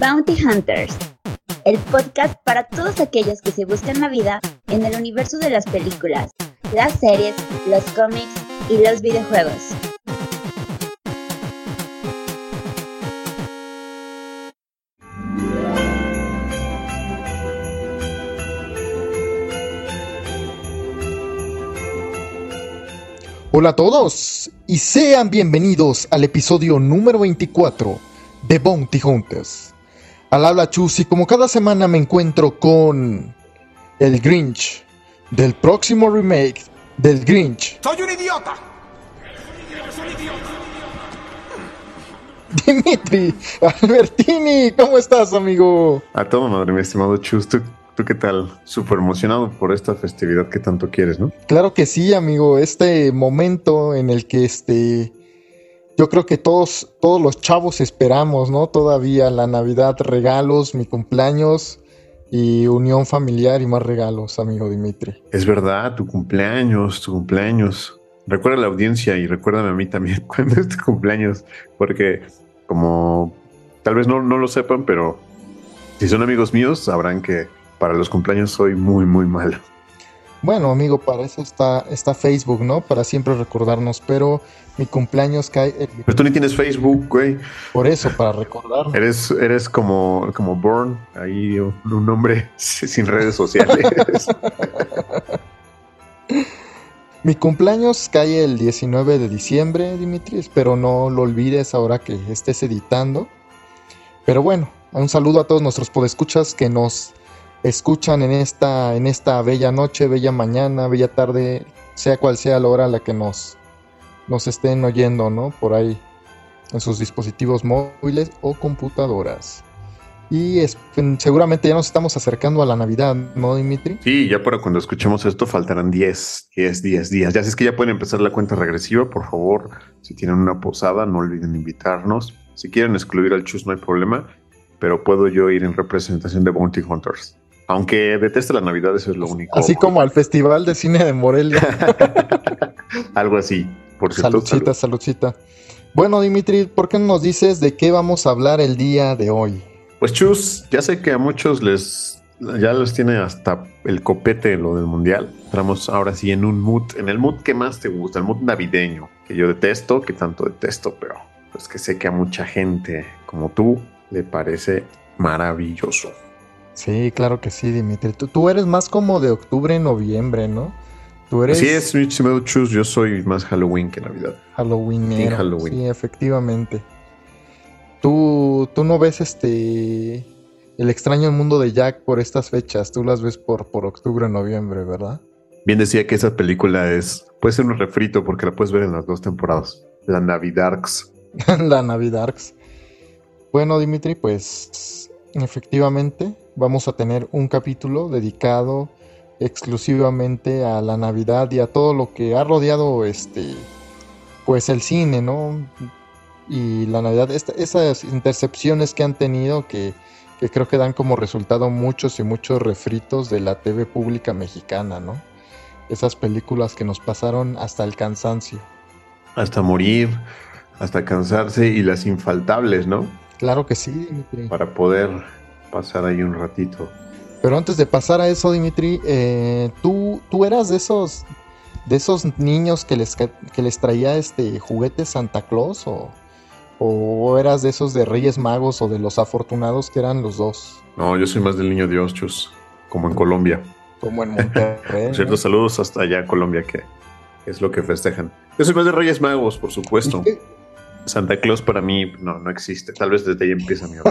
Bounty Hunters, el podcast para todos aquellos que se buscan la vida en el universo de las películas, las series, los cómics y los videojuegos. Hola a todos y sean bienvenidos al episodio número 24 de Bounty Hunters. Al habla Chus y como cada semana me encuentro con el Grinch del próximo remake del Grinch. ¡Soy un idiota! Dimitri Albertini, ¿cómo estás amigo? A todo madre, mi estimado Chus. ¿Tú, tú qué tal? Súper emocionado por esta festividad que tanto quieres, ¿no? Claro que sí amigo, este momento en el que este... Yo creo que todos, todos los chavos esperamos, ¿no? Todavía la Navidad, regalos, mi cumpleaños y unión familiar y más regalos, amigo Dimitri. Es verdad, tu cumpleaños, tu cumpleaños. Recuerda a la audiencia y recuérdame a mí también cuando es tu cumpleaños, porque como tal vez no, no lo sepan, pero si son amigos míos sabrán que para los cumpleaños soy muy, muy malo. Bueno, amigo, para eso está, está Facebook, ¿no? Para siempre recordarnos, pero mi cumpleaños cae... el- Pero tú ni tienes Facebook, güey. Por eso, para recordar. Eres, eres como, como Born, ahí un hombre sin redes sociales. Mi cumpleaños cae el 19 de diciembre, Dimitri. Espero no lo olvides ahora que estés editando. Pero bueno, un saludo a todos nuestros podescuchas que nos escuchan en esta, en esta bella noche, bella mañana, bella tarde, sea cual sea la hora a la que nos, nos estén oyendo, ¿no? Por ahí, en sus dispositivos móviles o computadoras. Y es- seguramente ya nos estamos acercando a la Navidad, ¿no, Dimitri? Sí, ya para cuando escuchemos esto faltarán 10, 10, 10 días. Ya si es que ya pueden empezar la cuenta regresiva, por favor, si tienen una posada, no olviden invitarnos. Si quieren excluir al Chus, no hay problema, pero puedo yo ir en representación de Bounty Hunters. Aunque deteste la Navidad, eso es lo único. Así como al Festival de Cine de Morelia. Algo así, por cierto. Saludcita, saludcita. Bueno, Dimitri, ¿por qué no nos dices de qué vamos a hablar el día de hoy? Pues Chus, ya sé que a muchos les ya les tiene hasta el copete lo del mundial. Entramos ahora sí en un mood, en el mood que más te gusta, el mood navideño, que yo detesto, que tanto detesto, pero pues que sé que a mucha gente como tú le parece maravilloso. Sí, claro que sí, Dimitri. Tú, tú eres más como de octubre, noviembre, ¿no? Tú eres Así es, mi estimado Chus, yo soy más Halloween que Navidad. Halloween. Sí, efectivamente. Tú, tú no ves este el extraño mundo de Jack por estas fechas. Tú las ves por, por octubre, noviembre, ¿verdad? Bien decía que esa película es, puede ser un refrito porque la puedes ver en las dos temporadas. La Navidarks. la Navidarks. Bueno, Dimitri, pues efectivamente vamos a tener un capítulo dedicado exclusivamente a la Navidad y a todo lo que ha rodeado este pues el cine, ¿no? Y la Navidad, esta- esas intercepciones que han tenido que, que creo que dan como resultado muchos y muchos refritos de la TV pública mexicana, ¿no? Esas películas que nos pasaron hasta el cansancio. Hasta morir, hasta cansarse y las infaltables, ¿no? Claro que sí, Dimitri. para poder pasar ahí un ratito. Pero antes de pasar a eso, Dimitri, eh, ¿tú, tú eras de esos de esos niños que les, que les traía este juguetes Santa Claus o, o eras de esos de Reyes Magos o de los afortunados que eran los dos, No, yo soy más del niño Dios, chus, como en Colombia. como en Monterrey? ¿no? cierto, saludos hasta allá, Colombia, que es lo que festejan. Yo soy más de Reyes Magos, por supuesto. ¿Y qué, Santa Claus para mí no, no existe. Tal vez desde ahí empieza mi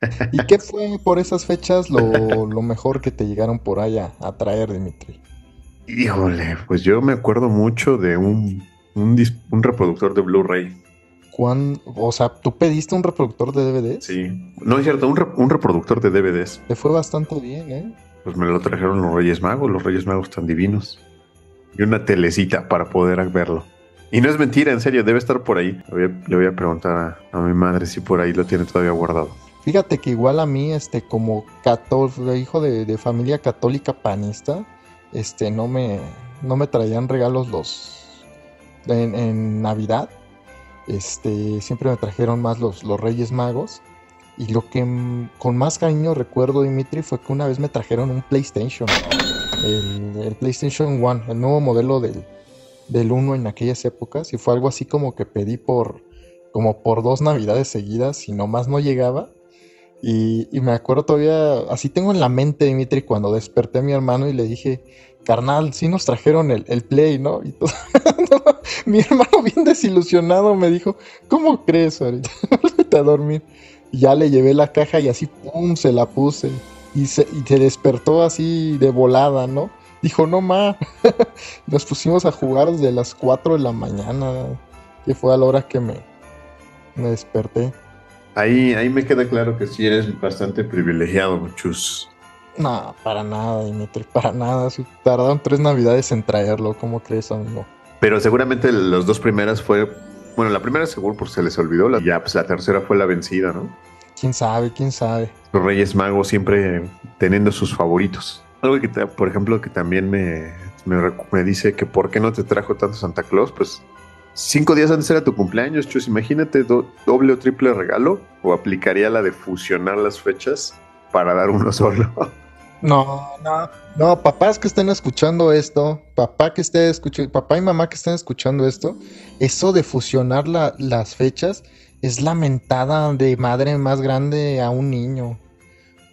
y qué fue por esas fechas lo, lo mejor que te llegaron por allá a traer, Dimitri? Híjole, pues yo me acuerdo mucho de un, un, un reproductor de Blu-ray. ¿Cuán, o sea, ¿tú pediste un reproductor de DVDs? Sí. No es cierto, un, re- un reproductor de DVDs. Te fue bastante bien, ¿eh? Pues me lo trajeron los Reyes Magos, los Reyes Magos tan divinos. Y una telecita para poder verlo. Y no es mentira, en serio, debe estar por ahí. Le voy a, preguntar a, mi madre si por ahí lo tiene todavía guardado. Fíjate que igual a mí, este, como cató- hijo de, familia católica panista, este, no me, no me traían regalos los en, Navidad. Este, siempre me trajeron más los, los Reyes Magos. Y lo que con más cariño recuerdo, Dimitri, fue que una vez me trajeron un PlayStation. El, PlayStation One, el nuevo modelo del, del 1 en aquellas épocas. Y fue algo así como que pedí por como por dos navidades seguidas y nomás no llegaba. Y, me acuerdo todavía, así tengo en la mente, Dimitri, cuando desperté a mi hermano y le dije, carnal, sí nos trajeron el, el Play, ¿no? Mi hermano bien desilusionado me dijo, ¿cómo crees ahorita? A dormir. Ya le llevé la caja y así, pum, se la puse. Y se, y se despertó así de volada, ¿no? Dijo, no ma. Nos pusimos a jugar desde las 4 de la mañana, que fue a la hora que me, me desperté. Ahí, ahí me queda claro que sí eres bastante privilegiado, muchos. No, para nada, Dimitri, para nada. tardaron tres navidades en traerlo, ¿cómo crees, amigo? Pero seguramente las dos primeras fue. Bueno, la primera seguro porque se les olvidó, la, ya pues la tercera fue la vencida, ¿no? Quién sabe, quién sabe. Los Reyes Magos siempre teniendo sus favoritos. Algo que, por ejemplo, que también me, me, me dice que por qué no te trajo tanto Santa Claus, pues Cinco días antes era tu cumpleaños, Chus. Imagínate doble o triple regalo. O aplicaría la de fusionar las fechas para dar uno solo. No, no, no, papás que estén escuchando esto, papá que esté escuchando, papá y mamá que estén escuchando esto, eso de fusionar las fechas es la mentada de madre más grande a un niño.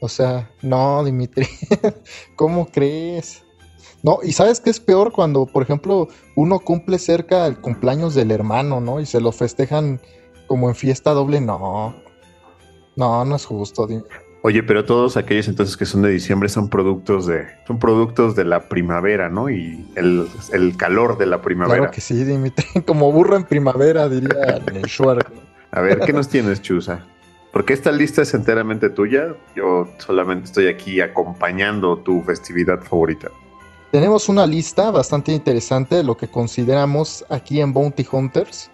O sea, no, Dimitri, ¿cómo crees? No, y sabes qué es peor cuando, por ejemplo, uno cumple cerca el cumpleaños del hermano, ¿no? Y se lo festejan como en fiesta doble. No, no, no es justo. Oye, pero todos aquellos entonces que son de diciembre son productos de, son productos de la primavera, ¿no? Y el, calor de la primavera. Claro que sí, Dimitri. Como burro en primavera, diría A ver, ¿qué nos tienes, Chusa? Porque esta lista es enteramente tuya. Yo solamente estoy aquí acompañando tu festividad favorita. Tenemos una lista bastante interesante de lo que consideramos aquí en Bounty Hunters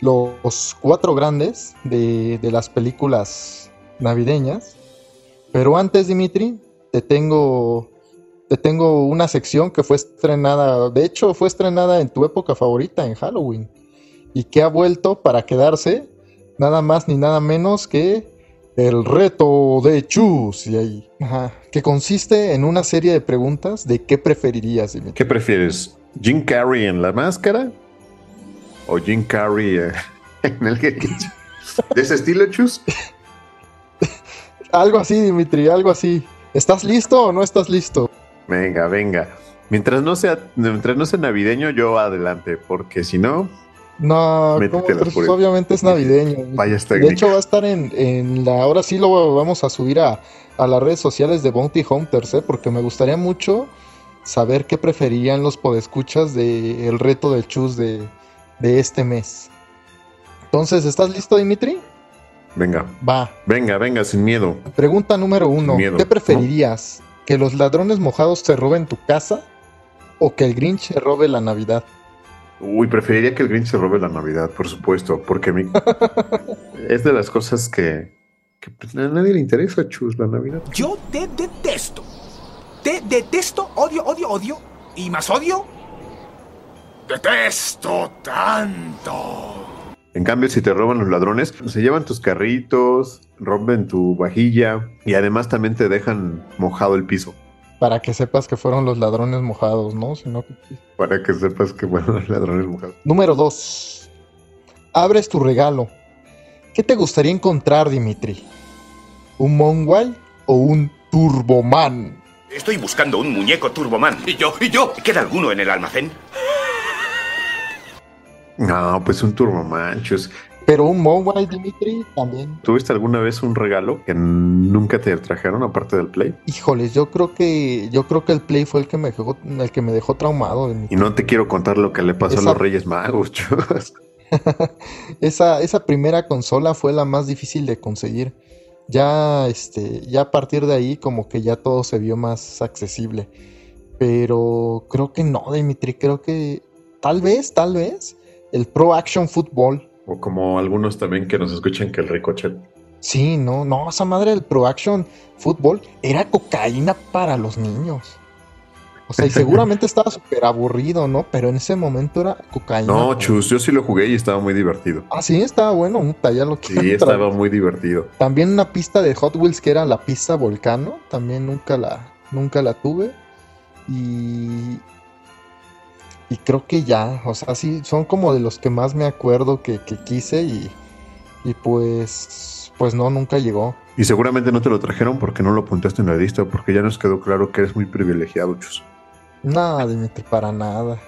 los cuatro grandes de, las películas navideñas. Pero antes, Dimitri, te tengo, te tengo una sección que fue estrenada, de hecho fue estrenada en tu época favorita, en Halloween, y que ha vuelto para quedarse nada más ni nada menos que el reto de Chus, y ahí, que consiste en una serie de preguntas de qué preferirías. ¿Qué prefieres? ¿Jim Carrey en la máscara? ¿O Jim Carrey eh, en el que... ¿De ese estilo, Chus? algo así, Dimitri, algo así. ¿Estás listo o no estás listo? Venga, venga. Mientras no sea, mientras no sea navideño, yo adelante, porque si no, no, obviamente es navideño. de hecho, va a estar en, la. Ahora sí lo vamos a subir a, las redes sociales de Bounty Hunters, ¿eh? porque me gustaría mucho saber qué preferían los podescuchas del reto del chus de, este mes. Entonces, ¿estás listo, Dimitri? Venga. Va. Venga, venga, sin miedo. Pregunta número uno: ¿Qué preferirías? ¿Que los ladrones mojados te roben tu casa o que el Grinch robe la Navidad? Uy, preferiría que el Grinch se robe la Navidad, por supuesto, porque a mí es de las cosas que, pues, a nadie le interesa, Chus, la Navidad. Yo te detesto. Te detesto, odio, odio, odio. Y más odio. Detesto tanto. En cambio, si te roban los ladrones, se llevan tus carritos, rompen tu vajilla y además también te dejan mojado el piso para que sepas que fueron los ladrones mojados, ¿no? Sino que... Para que sepas que fueron los ladrones mojados. Número dos. Abres tu regalo. ¿Qué te gustaría encontrar, Dimitri? ¿Un Monguay o un Turboman? Estoy buscando un muñeco Turboman. ¿Y yo? ¿Y yo? ¿Queda alguno en el almacén? No, pues un Turboman, chus. Pero un Mobile, Dimitri, también. ¿Tuviste alguna vez un regalo que nunca te trajeron aparte del Play? Híjoles, yo creo que yo creo que el Play fue el que me dejó, el que me dejó traumado. Y no te quiero contar lo que le pasó a los Reyes Magos, esa, esa primera consola fue la más difícil de conseguir. Ya, este, ya a partir de ahí, como que ya todo se vio más accesible. Pero creo que no, Dimitri. Creo que tal vez, tal vez, el Pro Action Football o como algunos también que nos escuchan que el Ricochet. Sí, no, no, esa madre del Pro Action Fútbol era cocaína para los niños. O sea, y seguramente estaba súper aburrido, ¿no? Pero en ese momento era cocaína. No, chus, yo sí lo jugué y estaba muy divertido. Ah, sí, estaba bueno. puta, ya lo Sí, quiero estaba muy divertido. También una pista de Hot Wheels que era la pista Volcano. También nunca la, nunca la tuve. Y. Y creo que ya. O sea, sí, son como de los que más me acuerdo que, que quise. Y, y pues. Pues no, nunca llegó. Y seguramente no te lo trajeron porque no lo apuntaste en la lista, porque ya nos quedó claro que eres muy privilegiado, chus. Nada, Dimitri, para nada.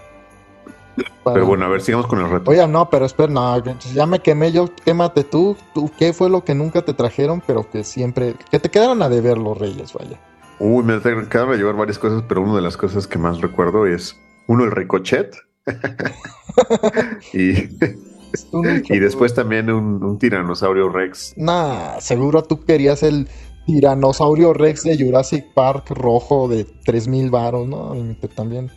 Para- Pero bueno, a ver, sigamos con el reto. Oye, no, pero espera, no, ya me quemé yo, quémate tú, tú, ¿qué fue lo que nunca te trajeron, pero que siempre, que te quedaron a deber los reyes, vaya? Uy, me acaban de llevar varias cosas, pero una de las cosas que más recuerdo es, uno, el ricochet. y, y después también un, un tiranosaurio rex. Nah, seguro tú querías el tiranosaurio Rex de Jurassic Park rojo de 3000 varos, ¿no? Dimitri, también.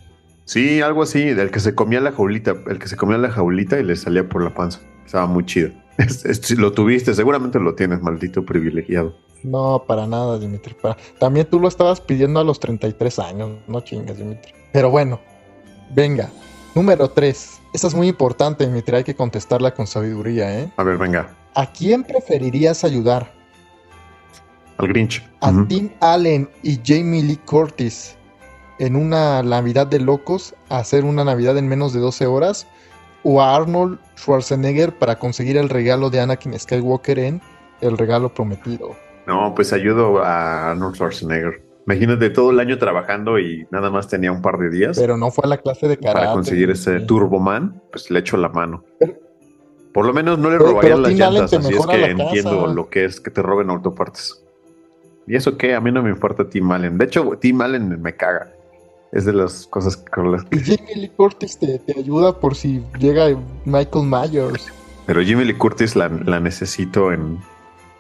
Sí, algo así, del que se comía la jaulita, el que se comía la jaulita y le salía por la panza. Estaba muy chido. Lo tuviste, seguramente lo tienes, maldito privilegiado. No, para nada, Dimitri. Para... También tú lo estabas pidiendo a los 33 años, no chingas, Dimitri. Pero bueno, venga. Número 3. Esa es muy importante, Dimitri. Hay que contestarla con sabiduría, ¿eh? A ver, venga, ¿A quién preferirías ayudar? al Grinch. ¿A. Tim Allen y Jamie Lee Curtis en una Navidad de locos a hacer una Navidad en menos de 12 horas? ¿O a Arnold Schwarzenegger para conseguir el regalo de Anakin Skywalker en El regalo prometido? No, pues ayudo a Arnold Schwarzenegger. Imagínate todo el año trabajando y nada más tenía un par de días Pero no fue a la clase de karate. para conseguir ese Sí. Turboman, pues le echo la mano. Por lo menos no le Pero- robarían pero las llantas, así es que casa. entiendo lo que es que te roben autopartes. ¿Y eso qué? A mí no me importa Tim Allen. De hecho, Tim Allen me caga. Es de las cosas con las que... Y Jamie Lee Curtis te, te ayuda por si llega Michael Myers. Pero Jimmy Lee Curtis la, la necesito en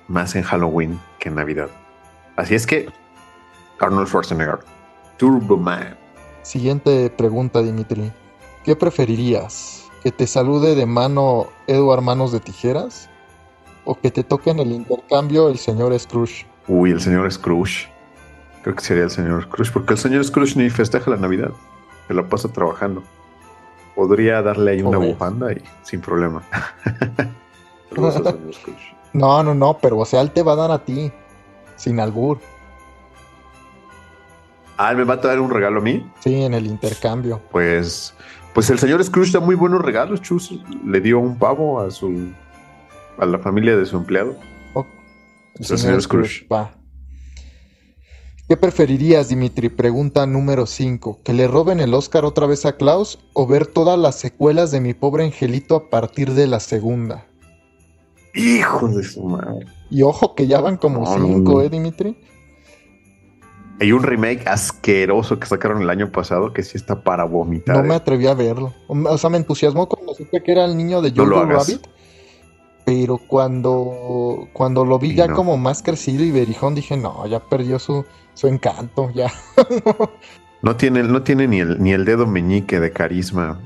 más en Halloween que en Navidad. Así es que Arnold Schwarzenegger. Turboman. Siguiente pregunta, Dimitri. ¿Qué preferirías? ¿Que te salude de mano Edward Manos de Tijeras? ¿O que te toque en el intercambio el señor Scrooge? Uy, el señor Scrooge. Creo que sería el señor Scrooge, porque el señor Scrooge ni festeja la Navidad. Se la pasa trabajando. Podría darle ahí una bufanda y sin problema. Saludos al señor Scrooge. No, no, no, pero o sea, él te va a dar a ti. Sin albur. Ah, ¿me va a traer un regalo a mí? Sí, en el intercambio. Pues, pues el señor Scrooge da muy buenos regalos, Chus. Le dio un pavo a su a la familia de su empleado. El Sí, señor Scrooge. Va. ¿Qué preferirías, Dimitri? Pregunta número 5. ¿Que le roben el Oscar otra vez a Klaus o ver todas las secuelas de mi pobre angelito a partir de la segunda? Hijo de su madre. Y ojo que ya van como No, no, cinco, no. ¿eh, Dimitri? Hay un remake asqueroso que sacaron el año pasado que sí está para vomitar. No me eh. atreví a verlo. O sea, me entusiasmó cuando supe que era el niño de No lo Jojo hagas. Rabbit. Pero cuando, cuando lo vi Sí, ya no. como más crecido y berijón, dije, no, ya perdió su, su encanto, ya. No tiene, no tiene ni, el, ni el dedo meñique de carisma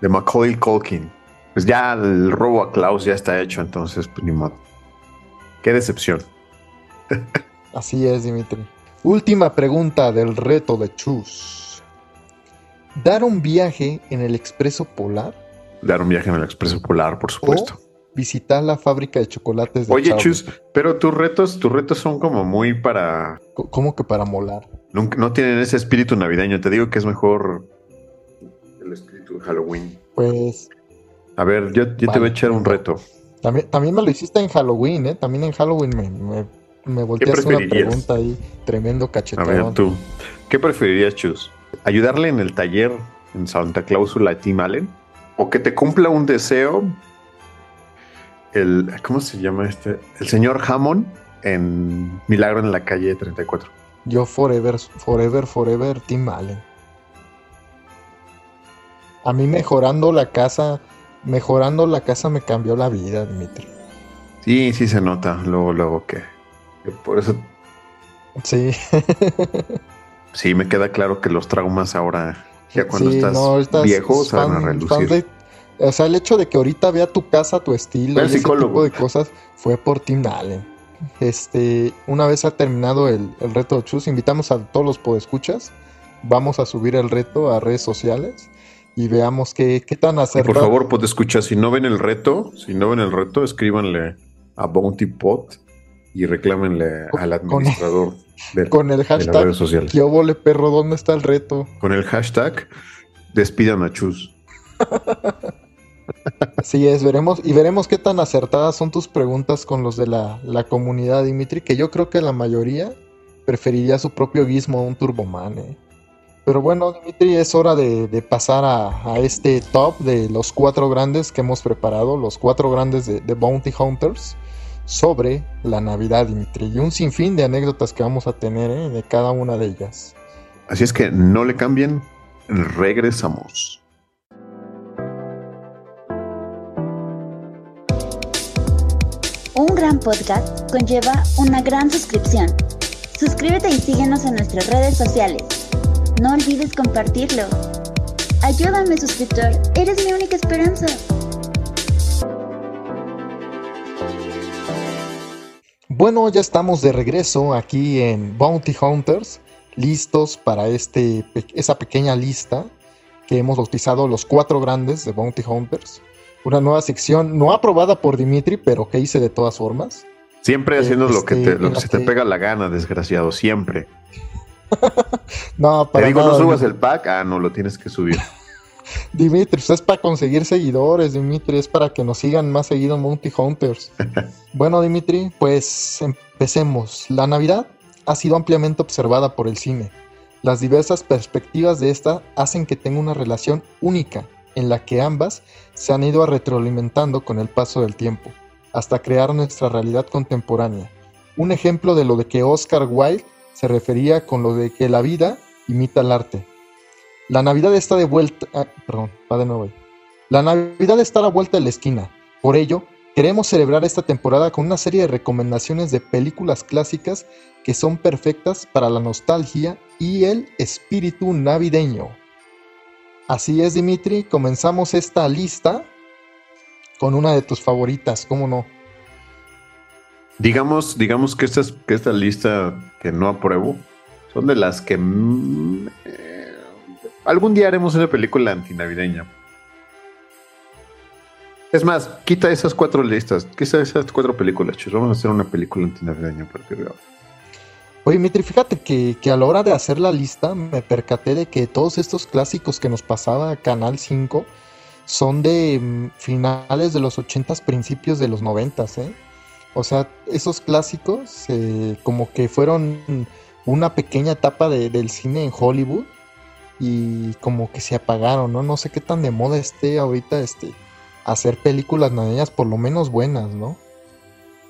de Macaulay Culkin. Pues ya el robo a Klaus ya está hecho, entonces pues, ni modo. Qué decepción. Así es, Dimitri. Última pregunta del reto de Chus. ¿Dar un viaje en el expreso polar Dar un viaje en el Expreso Polar, por supuesto. o visitar la fábrica de chocolates de Oye? Chus, pero tus retos, tus retos son como muy para. ¿Cómo que para molar? No tienen ese espíritu navideño. Te digo que es mejor el espíritu de Halloween. Pues A ver, yo, yo te voy a echar un reto. también, también me lo hiciste en Halloween, ¿eh? También en Halloween me, me, me volteaste una pregunta ahí, tremendo A cachetón. ver, tú. ¿Qué preferirías, Chus? ¿Ayudarle en el taller en Santa Cláusula a Tim Allen? ¿O que te cumpla un deseo el. ¿Cómo se llama este? El señor Hammond en Milagro en la calle 34. Yo forever, forever, forever, Tim Allen. A mí mejorando la casa, mejorando la casa me cambió la vida, Dimitri. Sí, sí se nota. Luego, luego que. Por eso Sí. sí me queda claro que los traumas ahora, ya cuando Sí, estás no, es viejo, se van a relucir. de- o sea, el hecho de que ahorita vea tu casa, tu estilo, Ve al y ese tipo de cosas, fue por Tim Allen. Este, una vez ha terminado el, el reto de Chus, invitamos a todos los podescuchas vamos a subir el reto a redes sociales y veamos qué, qué tan Y acertado. por favor, escucha, si no ven el reto, si no ven el reto, escríbanle a Bounty Pot y reclámenle Con- al administrador de, con el de las redes hashtag, sociales. ¿qué óvole, perro? ¿Dónde está el reto? Con el hashtag despidan a Chus. Así es, veremos y veremos qué tan acertadas son tus preguntas con los de la, la comunidad, Dimitri, que yo creo que la mayoría preferiría su propio gizmo a un Turboman. eh. Pero bueno, Dimitri, es hora de, de pasar a, a este top de los cuatro grandes que hemos preparado, los cuatro grandes de, de Bounty Hunters, sobre la Navidad, Dimitri, y un sinfín de anécdotas que vamos a tener eh, de cada una de ellas. Así es que no le cambien, regresamos. Un gran podcast conlleva una gran suscripción. Suscríbete y síguenos en nuestras redes sociales. No olvides compartirlo. Ayúdame, suscriptor. Eres mi única esperanza. Bueno, ya estamos de regreso aquí en Bounty Hunters, listos para este, esa pequeña lista que hemos bautizado los cuatro grandes de Bounty Hunters. Una nueva sección no aprobada por Dimitri, pero que hice de todas formas. Siempre haciendo lo que, Este, te, lo en que la se te pega la gana, desgraciado, siempre. No, Te para digo, nada, no subas el pack, ah, no, lo tienes que subir. Dimitri, pues es para conseguir seguidores, Dimitri, es para que nos sigan más seguido en Bounty Hunters. bueno, Dimitri, pues empecemos. La Navidad ha sido ampliamente observada por el cine. Las diversas perspectivas de esta hacen que tenga una relación única, en la que ambas se han ido retroalimentando con el paso del tiempo, hasta crear nuestra realidad contemporánea. Un ejemplo de lo de que Oscar Wilde se refería con lo de que la vida imita el arte. La Navidad está de vuelta. ah, perdón, va de nuevo. ahí. La Navidad está a la vuelta de la esquina. Por ello, queremos celebrar esta temporada con una serie de recomendaciones de películas clásicas que son perfectas para la nostalgia y el espíritu navideño. Así es, Dimitri, comenzamos esta lista con una de tus favoritas, ¿cómo no? Digamos, digamos que, estas, que esta lista que no apruebo son de las que algún día haremos una película antinavideña. Es más, quita esas cuatro listas, quita esas cuatro películas, chicos. Vamos a hacer una película antinavideña a partir de. Oye, Dimitri, fíjate que, que a la hora de hacer la lista me percaté de que todos estos clásicos que nos pasaba Canal 5 son de mm, finales de los 80s, principios de los 90s, ¿eh? O sea, esos clásicos eh, como que fueron una pequeña etapa de- del cine en Hollywood y como que se apagaron, ¿no? No sé qué tan de moda esté ahorita este hacer películas navideñas por lo menos buenas, ¿no?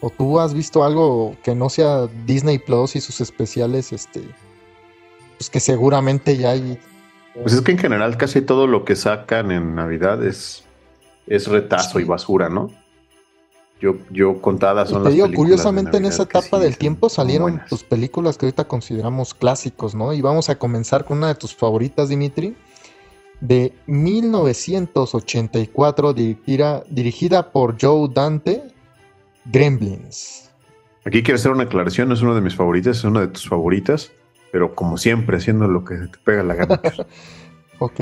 ¿O tú has visto algo que no sea Disney Plus y sus especiales, este, pues que seguramente ya hay... Pues es que en general casi todo lo que sacan en Navidad es, es retazo y basura, ¿no? Yo, yo contadas son te las digo, películas de curiosamente en esa etapa sí del tiempo salieron tus películas que ahorita consideramos clásicos, ¿no? Y vamos a comenzar con una de tus favoritas, Dimitri, de 1984, dirigida, dirigida por Joe Dante, Gremlins. Aquí quiero hacer una aclaración, no es una de mis favoritas, es una de tus favoritas, pero como siempre, haciendo lo que te pega la gana. Ok.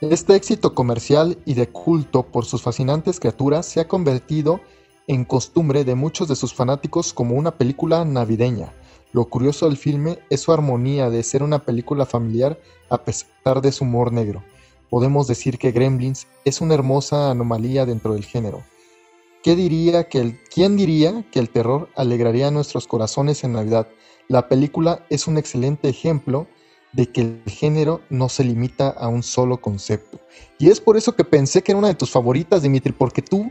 Este éxito comercial y de culto por sus fascinantes criaturas se ha convertido en costumbre de muchos de sus fanáticos como una película navideña. Lo curioso del filme es su armonía de ser una película familiar a pesar de su humor negro. Podemos decir que Gremlins es una hermosa anomalía dentro del género. ¿Qué diría que el, ¿Quién diría que el terror alegraría nuestros corazones en Navidad? La película es un excelente ejemplo de que el género no se limita a un solo concepto. Y es por eso que pensé que era una de tus favoritas, Dimitri, porque tú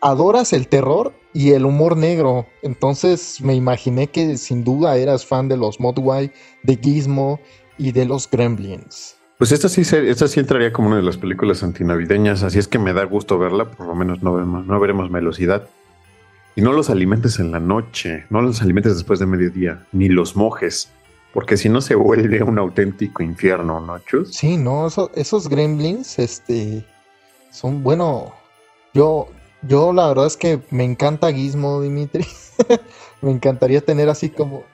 adoras el terror y el humor negro. Entonces me imaginé que sin duda eras fan de los Mogwai, de Gizmo y de los Gremlins. Pues esta sí, esta sí entraría como una de las películas antinavideñas, así es que me da gusto verla, por lo menos no, vemos- no veremos velocidad. Y no los alimentes en la noche, no los alimentes después de mediodía, ni los mojes, porque si no se vuelve un auténtico infierno, ¿no, Chus? Sí, no, Eso- esos Gremlins, este, son, bueno, yo, yo la verdad es que me encanta Gizmo, Dimitri. me encantaría tener así como,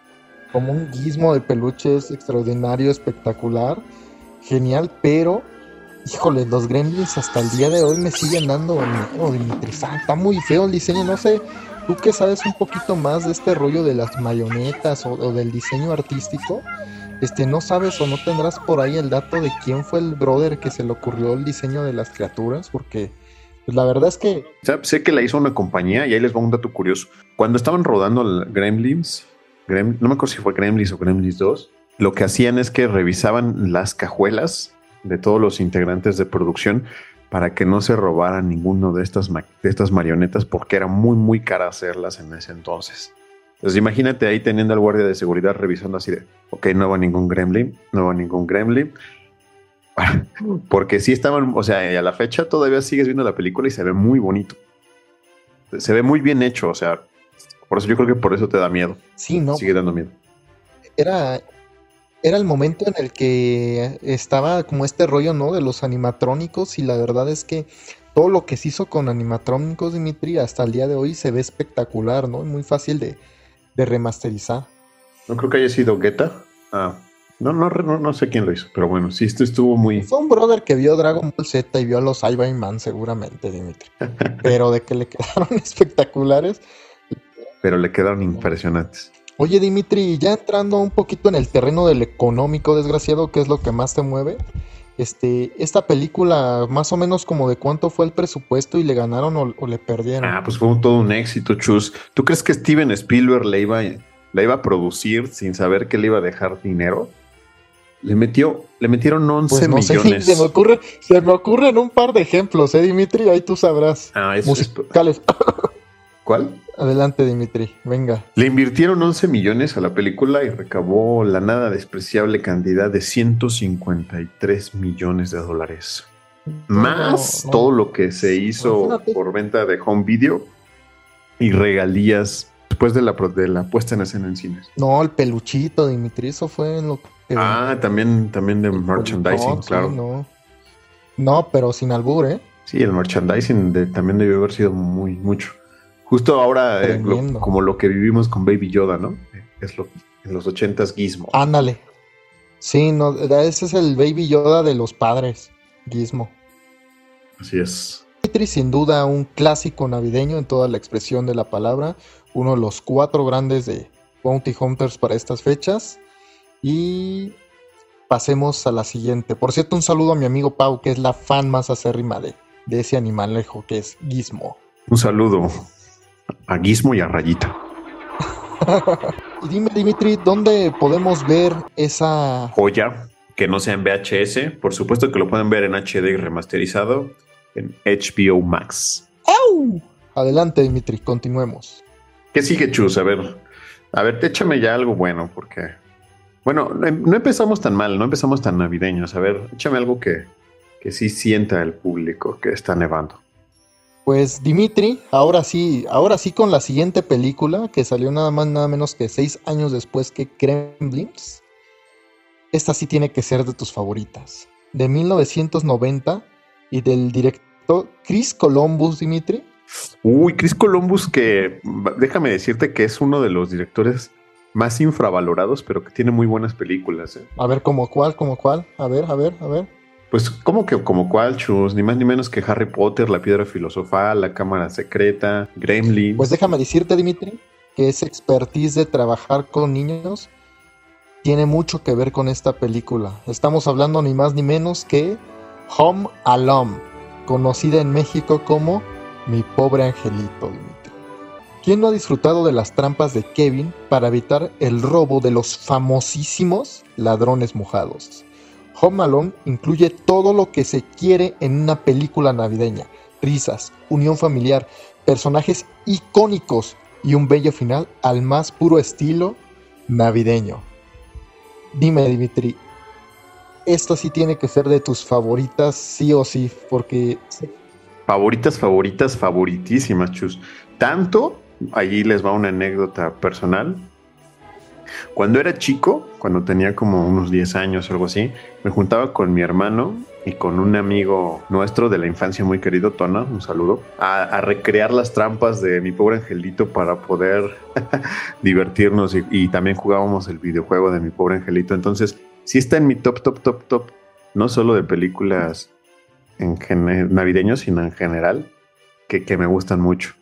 como un guismo de peluches extraordinario, espectacular, genial, pero híjole, los gremlins hasta el día de hoy me siguen dando miedo, Dimitri. Está muy feo el diseño, no sé, tú que sabes un poquito más de este rollo de las marionetas o, o del diseño artístico, este, no sabes o no tendrás por ahí el dato de quién fue el brother que se le ocurrió el diseño de las criaturas, porque pues, la verdad es que... sé que la hizo una compañía y ahí les va un dato curioso. Cuando estaban rodando Gremlins, no me acuerdo si fue Gremlins o Gremlins 2, lo que hacían es que revisaban las cajuelas de todos los integrantes de producción para que no se robaran ninguno de estas, de estas marionetas porque era muy, muy cara hacerlas en ese entonces. Entonces imagínate ahí teniendo al guardia de seguridad revisando así de, ok, no va ningún gremlin, no va ningún gremlin. Porque sí estaban, o sea, a la fecha todavía sigues viendo la película y se ve muy bonito. Se ve muy bien hecho, o sea, por eso yo creo que por eso te da miedo. Sí, ¿no? Sigue dando miedo. Era, era el momento en el que estaba como este rollo, ¿no? De los animatrónicos y la verdad es que todo lo que se hizo con animatrónicos, Dimitri, hasta el día de hoy se ve espectacular, ¿no? Muy fácil de, de remasterizar. No creo que haya sido Guetta. Ah, no, no, no, sé quién lo hizo, pero bueno, sí, esto estuvo muy. Fue un brother que vio Dragon Ball Z y vio a los Iron Man, seguramente, Dimitri. pero de que le quedaron espectaculares. Pero le quedaron impresionantes. Oye, Dimitri, ya entrando un poquito en el terreno del económico, desgraciado, ¿qué es lo que más te mueve? Este, esta película, más o menos como de cuánto fue el presupuesto y le ganaron o, le perdieron. Ah, pues fue todo un éxito, Chus. ¿Tú crees que Steven Spielberg le iba, la iba a producir sin saber que le iba a dejar dinero? Le metió, le metieron 11 pues millones. se me ocurre, se me ocurren un par de ejemplos, eh, Dimitri, ahí tú sabrás. Ah, eso musicales. ¿Cuál? Adelante, Dimitri, venga. Le invirtieron 11 millones a la película y recabó la nada despreciable cantidad de 153 millones de dólares. Más todo lo que se hizo por venta de home video y regalías después de la, de la puesta en escena en cines. No, el peluchito, Dimitri, eso fue en lo que... Ah, también, también de merchandising, claro. no. no, pero sin albur, ¿eh? Sí, el merchandising también debió haber sido muy mucho. Justo ahora, eh, como lo que vivimos con Baby Yoda, ¿no? Es lo en los ochentas Gizmo. Ándale. Sí, no, ese es el Baby Yoda de los padres, Gizmo. Así es. sin duda un clásico navideño en toda la expresión de la palabra, uno de los cuatro grandes de Bounty Hunters para estas fechas. Y pasemos a la siguiente. Por cierto, un saludo a mi amigo Pau, que es la fan más acérrima de, de ese animalejo que es Gizmo. Un saludo a Gizmo y a Rayita. y dime, Dimitri, ¿dónde podemos ver esa joya que no sea en VHS? Por supuesto que lo pueden ver en HD remasterizado en HBO Max. Adelante, Dimitri, continuemos. ¿Qué sigue, Chus? A ver, a ver, échame ya algo bueno, porque. Bueno, no empezamos tan mal, no empezamos tan navideños. A ver, échame algo que, que sí sienta el público que está nevando. Pues Dimitri, ahora sí, ahora sí con la siguiente película que salió nada más nada menos que seis años después que Kremlins. Esta sí tiene que ser de tus favoritas. De 1990 y del director Chris Columbus, Dimitri. Uy, Chris Columbus que déjame decirte que es uno de los directores más infravalorados, pero que tiene muy buenas películas. ¿eh? A ver, ¿como cuál? ¿Como cuál? A ver, a ver, a ver. Pues, como que como cuál, Chus? Ni más ni menos que Harry Potter, La Piedra Filosofal, La Cámara Secreta, Gremlin. Pues déjame decirte, Dimitri, que esa expertise de trabajar con niños tiene mucho que ver con esta película. Estamos hablando ni más ni menos que Home Alone, conocida en México como Mi Pobre Angelito, Dimitri. ¿Quién no ha disfrutado de las trampas de Kevin para evitar el robo de los famosísimos ladrones mojados? Home Alone incluye todo lo que se quiere en una película navideña. Risas, unión familiar, personajes icónicos y un bello final al más puro estilo navideño. Dime, Dimitri, esto sí tiene que ser de tus favoritas, sí o sí, porque... Favoritas, favoritas, favoritísimas, Chus. Tanto, allí les va una anécdota personal, cuando era chico, cuando tenía como unos 10 años o algo así, me juntaba con mi hermano y con un amigo nuestro de la infancia muy querido, Tona, un saludo, a, recrear las trampas de mi pobre angelito para poder divertirnos y, también jugábamos el videojuego de mi pobre angelito. Entonces, sí está en mi top, top, top, top, no solo de películas en navideños, sino en general, que, que me gustan mucho.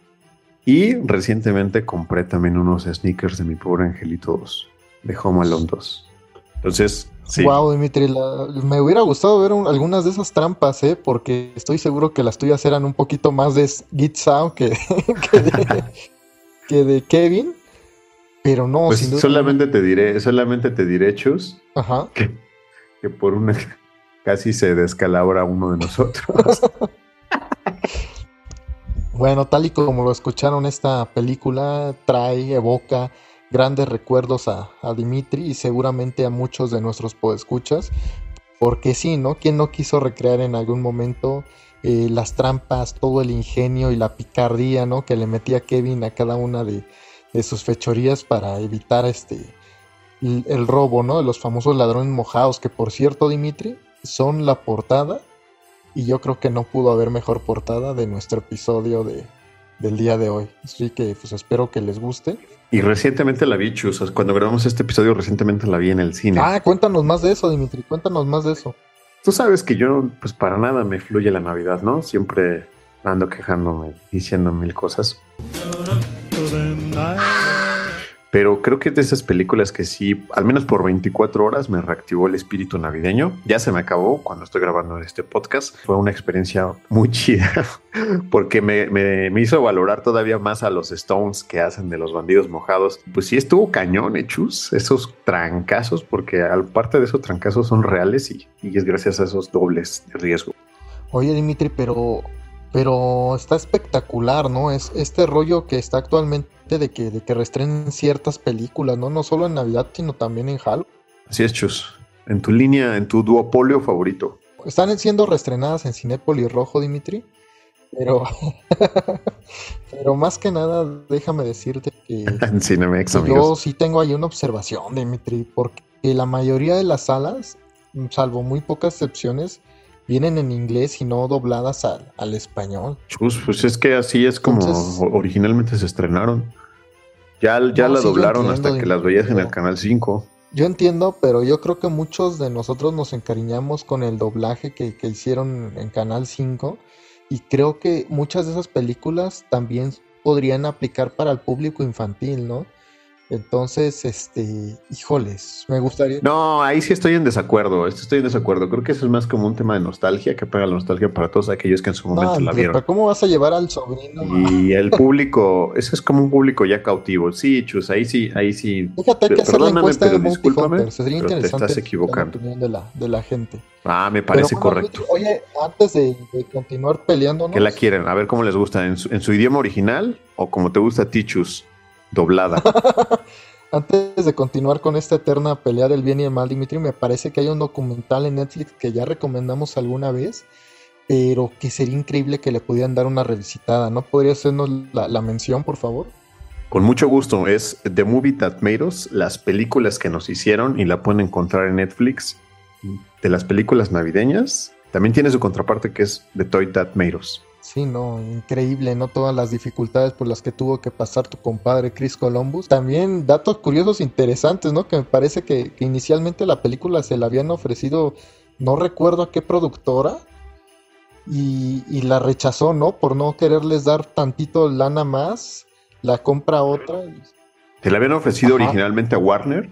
Y recientemente compré también unos sneakers de mi pobre angelito 2, de Home Alone 2. Entonces, Wow, Dimitri, me hubiera gustado ver algunas de esas trampas, ¿eh? Porque estoy seguro que las tuyas eran un poquito más de Git que, que, de, Kevin. Pero no, pues solamente te diré, solamente te diré, Chus, Ajá. Que, que por una casi se descalabra uno de nosotros. bueno, tal y como lo escucharon, esta película trae, evoca grandes recuerdos a, Dimitri y seguramente a muchos de nuestros podescuchas, porque sí, ¿no? ¿Quién no quiso recrear en algún momento eh, las trampas, todo el ingenio y la picardía, ¿no? Que le metía Kevin a cada una de, sus fechorías para evitar este el, robo, ¿no? De los famosos ladrones mojados, que por cierto, Dimitri, son la portada y yo creo que no pudo haber mejor portada de nuestro episodio de, del día de hoy. Así que pues espero que les guste. Y recientemente la vi, Chus. Cuando grabamos este episodio, recientemente la vi en el cine. Ah, cuéntanos más de eso, Dimitri. Cuéntanos más de eso. Tú sabes que yo, pues para nada me fluye la Navidad, ¿no? Siempre ando quejándome, diciendo mil cosas. Pero creo que es de esas películas que sí, al menos por 24 horas, me reactivó el espíritu navideño. Ya se me acabó cuando estoy grabando este podcast. Fue una experiencia muy chida porque me, hizo valorar todavía más a los Stones que hacen de los bandidos mojados. Pues sí, estuvo cañón, hechos esos trancazos, porque aparte de esos trancazos son reales y, y es gracias a esos dobles de riesgo. Oye, Dimitri, pero pero está espectacular, ¿no? Es este rollo que está actualmente de que, de que restrenen ciertas películas, ¿no? No solo en Navidad, sino también en Halloween. Así es, Chus. En tu línea, en tu duopolio favorito. Están siendo restrenadas en Cinépolis Rojo, Dimitri. Pero, pero más que nada, déjame decirte que, en Cinemex, yo sí tengo ahí una observación, Dimitri, porque la mayoría de las salas, salvo muy pocas excepciones, vienen en inglés y no dobladas al, español. pues es que así es como originalmente se estrenaron. Ya, ya la doblaron hasta que las veías en el canal 5. Yo entiendo, pero yo creo que muchos de nosotros nos encariñamos con el doblaje que, que hicieron en Canal 5 y creo que muchas de esas películas también podrían aplicar para el público infantil, ¿no? Entonces, este, híjoles, me gustaría. No, ahí sí estoy en desacuerdo. Estoy en desacuerdo. Creo que eso es más como un tema de nostalgia que pega la nostalgia para todos aquellos que en su momento la vieron. Pero ¿cómo vas a llevar al sobrino? Y el público, ese es como un público ya cautivo. Sí, Chus, ahí sí, ahí sí. Fíjate que hacer la encuesta de discúlpame, Sería interesante. Te estás equivocando. La de la, de la gente. Ah, me parece correcto. Oye, antes de, continuar peleando, ¿Qué la quieren? A ver cómo les gusta. ¿En su, en su idioma original o como te gusta a ti, Chus? Doblada. Antes de continuar con esta eterna pelea del bien y el mal, Dimitri, me parece que hay un documental en Netflix que ya recomendamos alguna vez, pero que sería increíble que le pudieran dar una revisitada. ¿No podría hacernos la, mención, por favor? Con mucho gusto. Es The Movie That Made Us, las películas que nos hicieron y la pueden encontrar en Netflix. De las películas navideñas. También tiene su contraparte que es The Toy That Made Us. Sí, no, increíble, ¿no? Todas las dificultades por las que tuvo que pasar tu compadre Chris Columbus. También datos curiosos interesantes, ¿no? Que me parece que, inicialmente la película se la habían ofrecido, no recuerdo a qué productora, y, la rechazó, ¿no? Por no quererles dar tantito lana más, la compra otra. Se la habían ofrecido originalmente a Warner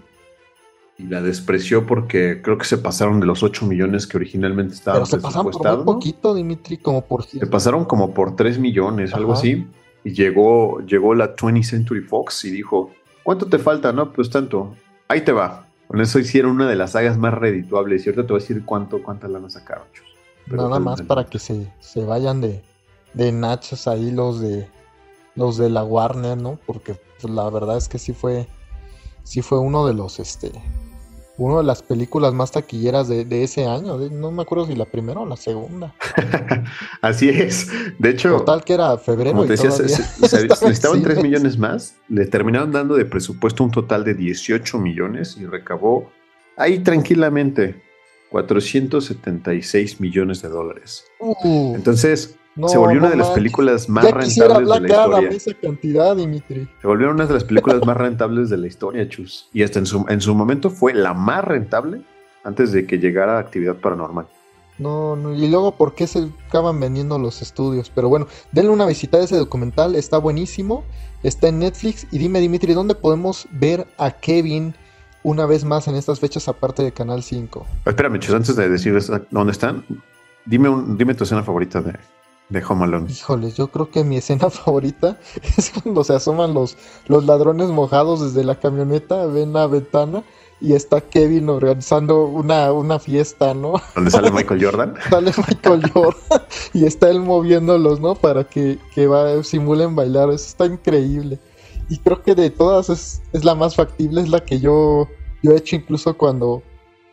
y la despreció porque creo que se pasaron de los 8 millones que originalmente estaban Pero se pasaron por un poquito, Dimitri, como por... Se pasaron como por 3 millones, algo así. Y llegó, llegó la 20th Century Fox y dijo, ¿cuánto te falta? No, pues tanto. Ahí te va. Con eso hicieron una de las sagas más redituables. Y ahorita te voy a decir cuánto, cuántas lanas sacaron. Nada pues, más para que se, se vayan de, de nachos ahí los de los de la Warner, ¿no? Porque pues, la verdad es que sí fue sí fue uno de los este una de las películas más taquilleras de, ese año. no me acuerdo si la primera o la segunda. Así es. De hecho, total que era febrero. Como te decías, necesitaban 3 millones más. Le terminaron dando de presupuesto un total de 18 millones y recabó ahí tranquilamente 476 millones de dólares. Uh, Entonces, no, se volvió no una de las manches. películas más ya rentables de la Adam historia. esa cantidad, Dimitri. Se volvió una de las películas más rentables de la historia, Chus. Y hasta en su, en su momento fue la más rentable antes de que llegara Actividad Paranormal. No, no, y luego, ¿por qué se acaban vendiendo los estudios? Pero bueno, denle una visita a ese documental, está buenísimo, está en Netflix. Y dime, Dimitri, ¿dónde podemos ver a Kevin una vez más en estas fechas aparte de Canal 5? Espérame, Chus, antes de decir dónde están, dime, un, dime tu escena favorita de, de Home Alone. Híjoles, yo creo que mi escena favorita es cuando se asoman los, los ladrones mojados desde la camioneta, ven la ventana y está Kevin organizando una, una fiesta, ¿no? Donde sale Michael Jordan. Sale Michael Jordan y está él moviéndolos, ¿no? Para que, que va, simulen bailar. Eso está increíble. Y creo que de todas es, es la más factible, es la que yo, yo he hecho incluso cuando,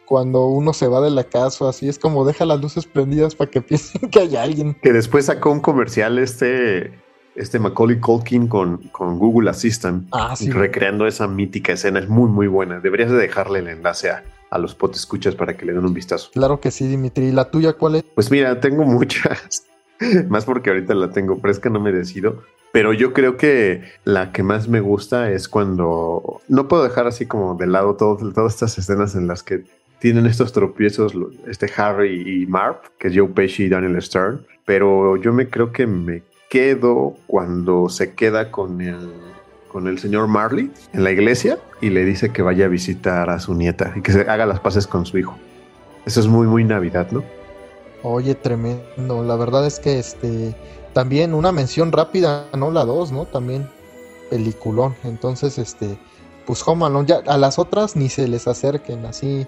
cuando uno se va de la casa así. Es como deja las luces prendidas para que piensen que hay alguien. Que después sacó un comercial este, este Macaulay Culkin con, con Google Assistant. Ah, sí. recreando esa mítica escena. Es muy, muy buena. Deberías de dejarle el enlace a, a los pot escuchas para que le den un vistazo. Claro que sí, Dimitri. ¿Y la tuya cuál es? Pues mira, tengo muchas. más porque ahorita la tengo fresca, no me decido. Pero yo creo que la que más me gusta es cuando no puedo dejar así como de lado todo- todas estas escenas en las que tienen estos tropiezos, este Harry y Marv, que es Joe Pesci y Daniel Stern. Pero yo me creo que me quedo cuando se queda con el, con el señor Marley en la iglesia y le dice que vaya a visitar a su nieta y que se haga las paces con su hijo. Eso es muy, muy Navidad, ¿no? Oye, tremendo. La verdad es que este también una mención rápida, no la dos, ¿no? También peliculón. Entonces, este, pues Home Alone, ya a las otras ni se les acerquen así,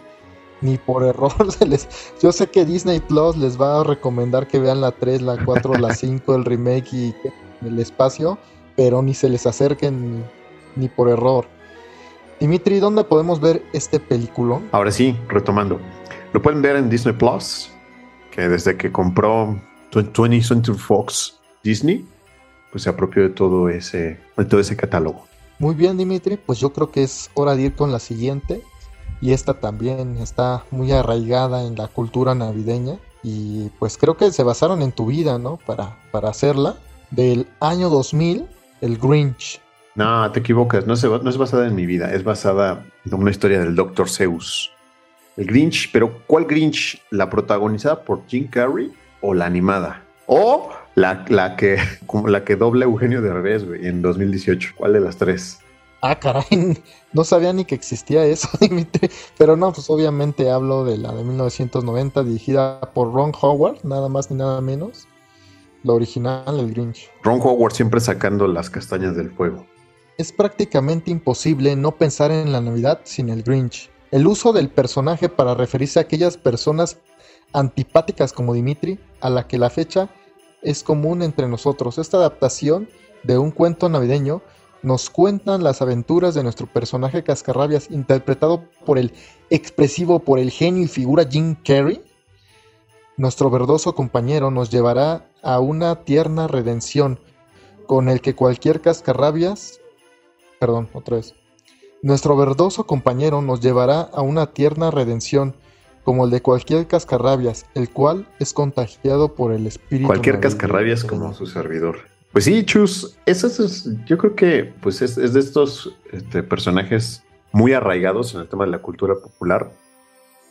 ni por error se les. Yo sé que Disney Plus les va a recomendar que vean la 3, la 4, la 5, el remake y el espacio, pero ni se les acerquen ni, ni por error. Dimitri, ¿dónde podemos ver este peliculón? Ahora sí, retomando. Lo pueden ver en Disney Plus, que desde que compró 20th Century Fox Disney, pues se apropió de todo ese, de todo ese catálogo. Muy bien, Dimitri, pues yo creo que es hora de ir con la siguiente. Y esta también está muy arraigada en la cultura navideña. Y pues creo que se basaron en tu vida, ¿no? Para, para hacerla. Del año 2000, el Grinch. No, te equivocas, no, se no es basada en mi vida, es basada en una historia del Dr. Zeus. El Grinch, pero ¿cuál Grinch? ¿La protagonizada por Jim Carrey o la animada? O la, la que como la que dobla Eugenio Derbez, güey, en 2018. ¿Cuál de las tres? Ah, caray, no sabía ni que existía eso, Dimitri. Pero no, pues obviamente hablo de la de 1990, dirigida por Ron Howard, nada más ni nada menos. La original, el Grinch. Ron Howard siempre sacando las castañas del fuego. Es prácticamente imposible no pensar en la Navidad sin el Grinch. El uso del personaje para referirse a aquellas personas antipáticas como Dimitri, a la que la fecha es común entre nosotros. Esta adaptación de un cuento navideño nos cuentan las aventuras de nuestro personaje Cascarrabias, interpretado por el expresivo, por el genio y figura Jim Carrey. Nuestro verdoso compañero nos llevará a una tierna redención con el que cualquier cascarrabias Perdón, otra vez. Nuestro verdoso compañero nos llevará a una tierna redención, como el de cualquier cascarrabias, el cual es contagiado por el espíritu. Cualquier cascarrabias como su servidor. Pues sí, Chus, eso es, yo creo que pues es, es de estos este, personajes muy arraigados en el tema de la cultura popular,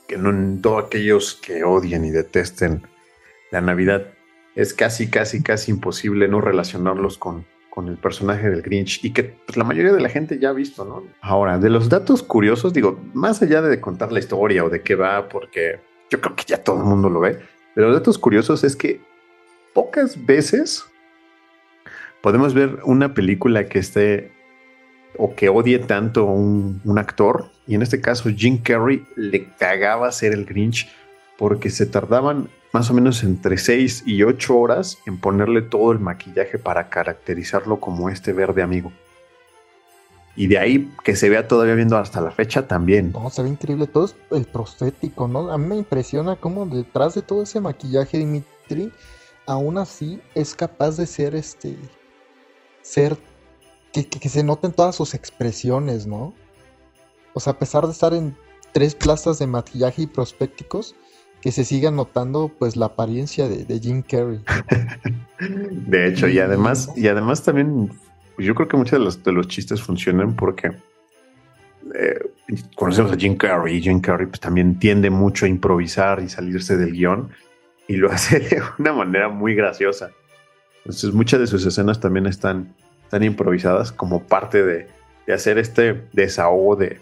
que no todos aquellos que odien y detesten la Navidad, es casi, casi, casi imposible no relacionarlos con, con el personaje del Grinch y que pues, la mayoría de la gente ya ha visto, ¿no? Ahora, de los datos curiosos, digo, más allá de contar la historia o de qué va, porque yo creo que ya todo el mundo lo ve, de los datos curiosos es que pocas veces podemos ver una película que esté o que odie tanto un, un actor, y en este caso Jim Carrey le cagaba ser el Grinch porque se tardaban más o menos entre 6 y 8 horas en ponerle todo el maquillaje para caracterizarlo como este verde amigo. Y de ahí que se vea todavía viendo hasta la fecha también. No, se ve increíble. Todo es el prostético, ¿no? A mí me impresiona cómo detrás de todo ese maquillaje, Dimitri, aún así es capaz de ser este. Ser. Que, que- que se noten todas sus expresiones, ¿no? O sea, a pesar de estar en tres plazas de maquillaje y prospécticos, que se siga notando pues la apariencia de, de Jim Carrey. De hecho, y además, y además también, yo creo que muchos de los, de los chistes funcionan porque eh, conocemos a Jim Carrey y Jim Carrey pues, también tiende mucho a improvisar y salirse del guion y lo hace de una manera muy graciosa. Entonces muchas de sus escenas también están, están improvisadas como parte de, de hacer este desahogo de,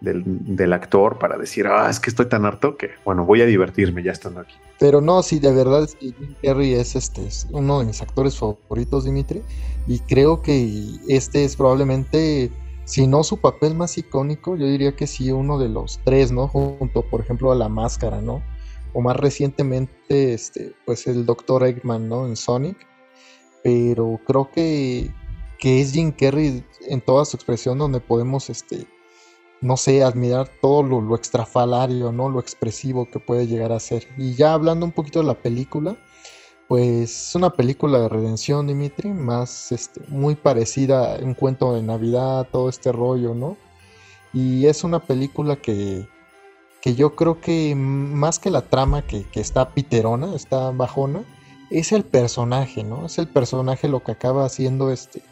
del, del, actor para decir, ah, es que estoy tan harto que, bueno, voy a divertirme ya estando aquí. Pero no, sí, de verdad es que Jim Carrey es, este, es uno de mis actores favoritos, Dimitri, y creo que este es probablemente, si no su papel más icónico, yo diría que sí uno de los tres, ¿no? Junto, por ejemplo, a La Máscara, ¿no? O más recientemente, este, pues el Dr. Eggman, ¿no? En Sonic. Pero creo que, que es Jim Carrey en toda su expresión donde podemos, este, no sé, admirar todo lo, lo, extrafalario, ¿no? Lo expresivo que puede llegar a ser. Y ya hablando un poquito de la película, pues es una película de redención, Dimitri, más este, muy parecida a un cuento de Navidad, todo este rollo, ¿no? Y es una película que, que yo creo que más que la trama que, que está piterona, está bajona, es el personaje, ¿no? Es el personaje lo que acaba haciendo este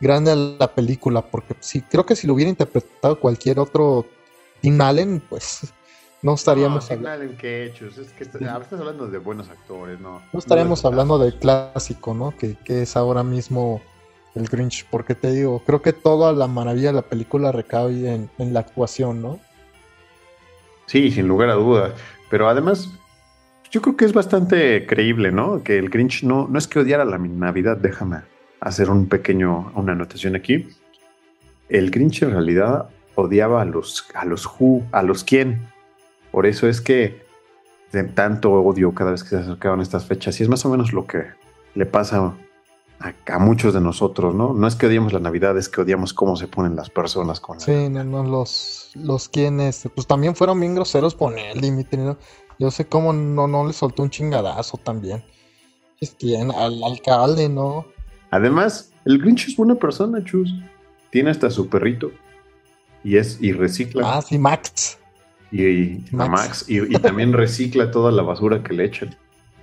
grande la película, porque sí, creo que si lo hubiera interpretado cualquier otro Tim Allen, pues no estaríamos no, Tim Allen, ¿qué hechos? Es que está, estás hablando de buenos actores, ¿no? No estaríamos no hablando del clásico, ¿no? Que, que, es ahora mismo el Grinch, porque te digo, creo que toda la maravilla de la película recae en, en la actuación, ¿no? Sí, sin lugar a dudas. Pero además, yo creo que es bastante creíble, ¿no? Que el Grinch no, no es que odiara la Navidad, déjame hacer un pequeño, una anotación aquí. El Grinch en realidad odiaba a los, a los Who, a los quién. Por eso es que de tanto odio cada vez que se acercaban estas fechas. Y es más o menos lo que le pasa a, a, muchos de nosotros, ¿no? No es que odiemos la Navidad, es que odiamos cómo se ponen las personas con Sí, no, no, los, los quienes, pues también fueron bien groseros con él, Dimitri, ¿no? Yo sé cómo no, no le soltó un chingadazo también. Es quien, al alcalde, ¿no? Además, el Grinch es buena persona, Chus. Tiene hasta su perrito. Y es, y recicla. Ah, sí, Max. Y, y Max. A Max. Y, y, también recicla toda la basura que le echan.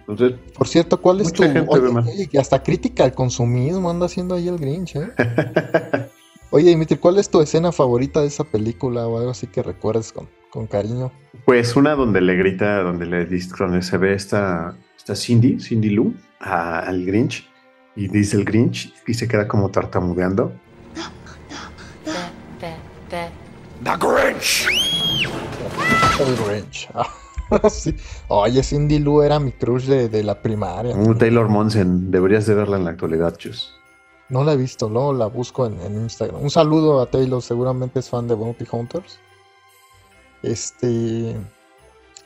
Entonces, por cierto, ¿cuál es tu oye, oye, hasta crítica al consumismo anda haciendo ahí el Grinch, eh? Oye, Dimitri, ¿cuál es tu escena favorita de esa película o algo así que recuerdes con, con cariño? Pues una donde le grita, donde le donde se ve esta, esta Cindy, Cindy Lou, a, al Grinch, y dice el Grinch y se queda como tartamudeando. The Grinch. El Grinch. sí. Oye, Cindy Lou era mi crush de, de la primaria. Un Taylor Monsen, deberías de verla en la actualidad, Chus. No la he visto, luego la busco en, en, Instagram. Un saludo a Taylor, seguramente es fan de Bounty Hunters. Este.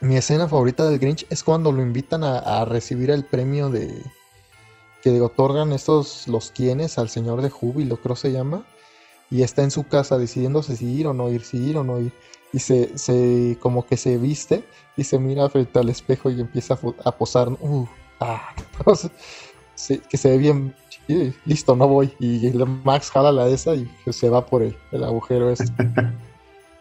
Mi escena favorita del Grinch es cuando lo invitan a, recibir el premio de. que otorgan estos, los quienes al señor de Júbilo, creo se llama. Y está en su casa decidiéndose si ir o no ir, si ir o no ir. Y se, se como que se viste y se mira frente al espejo y empieza a, posar. Uh, ah, que se ve bien listo, no voy. Y Max jala la esa y se va por el, el agujero ese.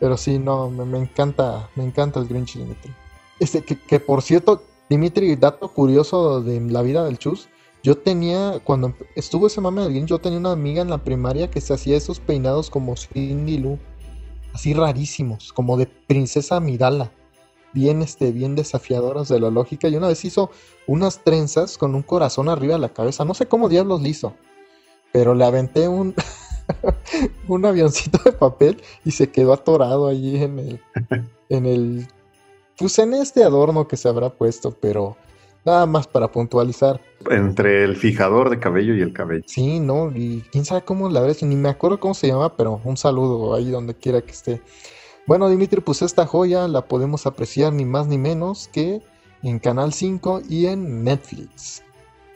Pero sí, no, me, me, encanta, me encanta el Grinch Dimitri. Este, que, por cierto, Dimitri, dato curioso de la vida del Chus, yo tenía, cuando estuvo ese mame del Grinch, yo tenía una amiga en la primaria que se hacía esos peinados como Cindy Lou, así rarísimos, como de princesa Midala bien, este, bien desafiadoras de la lógica. Y una vez hizo unas trenzas con un corazón arriba de la cabeza. No sé cómo diablos lo hizo. Pero le aventé un, un avioncito de papel y se quedó atorado allí en el. En el. Pues en este adorno que se habrá puesto, pero nada más para puntualizar. Entre el fijador de cabello y el cabello. Sí, no, y quién sabe cómo la verdad, ni me acuerdo cómo se llama, pero un saludo ahí donde quiera que esté. Bueno, Dimitri, pues esta joya la podemos apreciar ni más ni menos que en Canal 5 y en Netflix.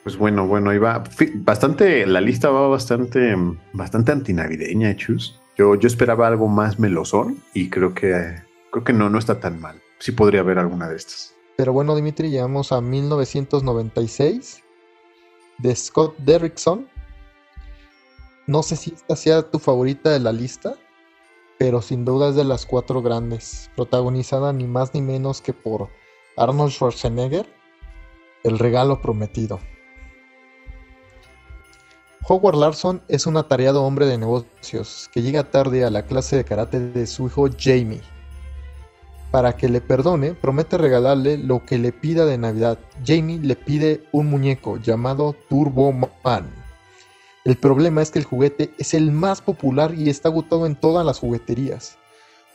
Pues bueno, bueno, ahí va. Bastante, la lista va bastante, bastante antinavideña, Chus. Yo, yo esperaba algo más melosón y creo que, creo que no, no está tan mal. Sí podría haber alguna de estas. Pero bueno, Dimitri, llegamos a 1996 de Scott Derrickson. No sé si esta sea tu favorita de la lista pero sin duda es de las cuatro grandes, protagonizada ni más ni menos que por Arnold Schwarzenegger, El regalo prometido. Howard Larson es un atareado hombre de negocios que llega tarde a la clase de karate de su hijo Jamie. Para que le perdone, promete regalarle lo que le pida de Navidad. Jamie le pide un muñeco llamado Turbo Man. El problema es que el juguete es el más popular y está agotado en todas las jugueterías.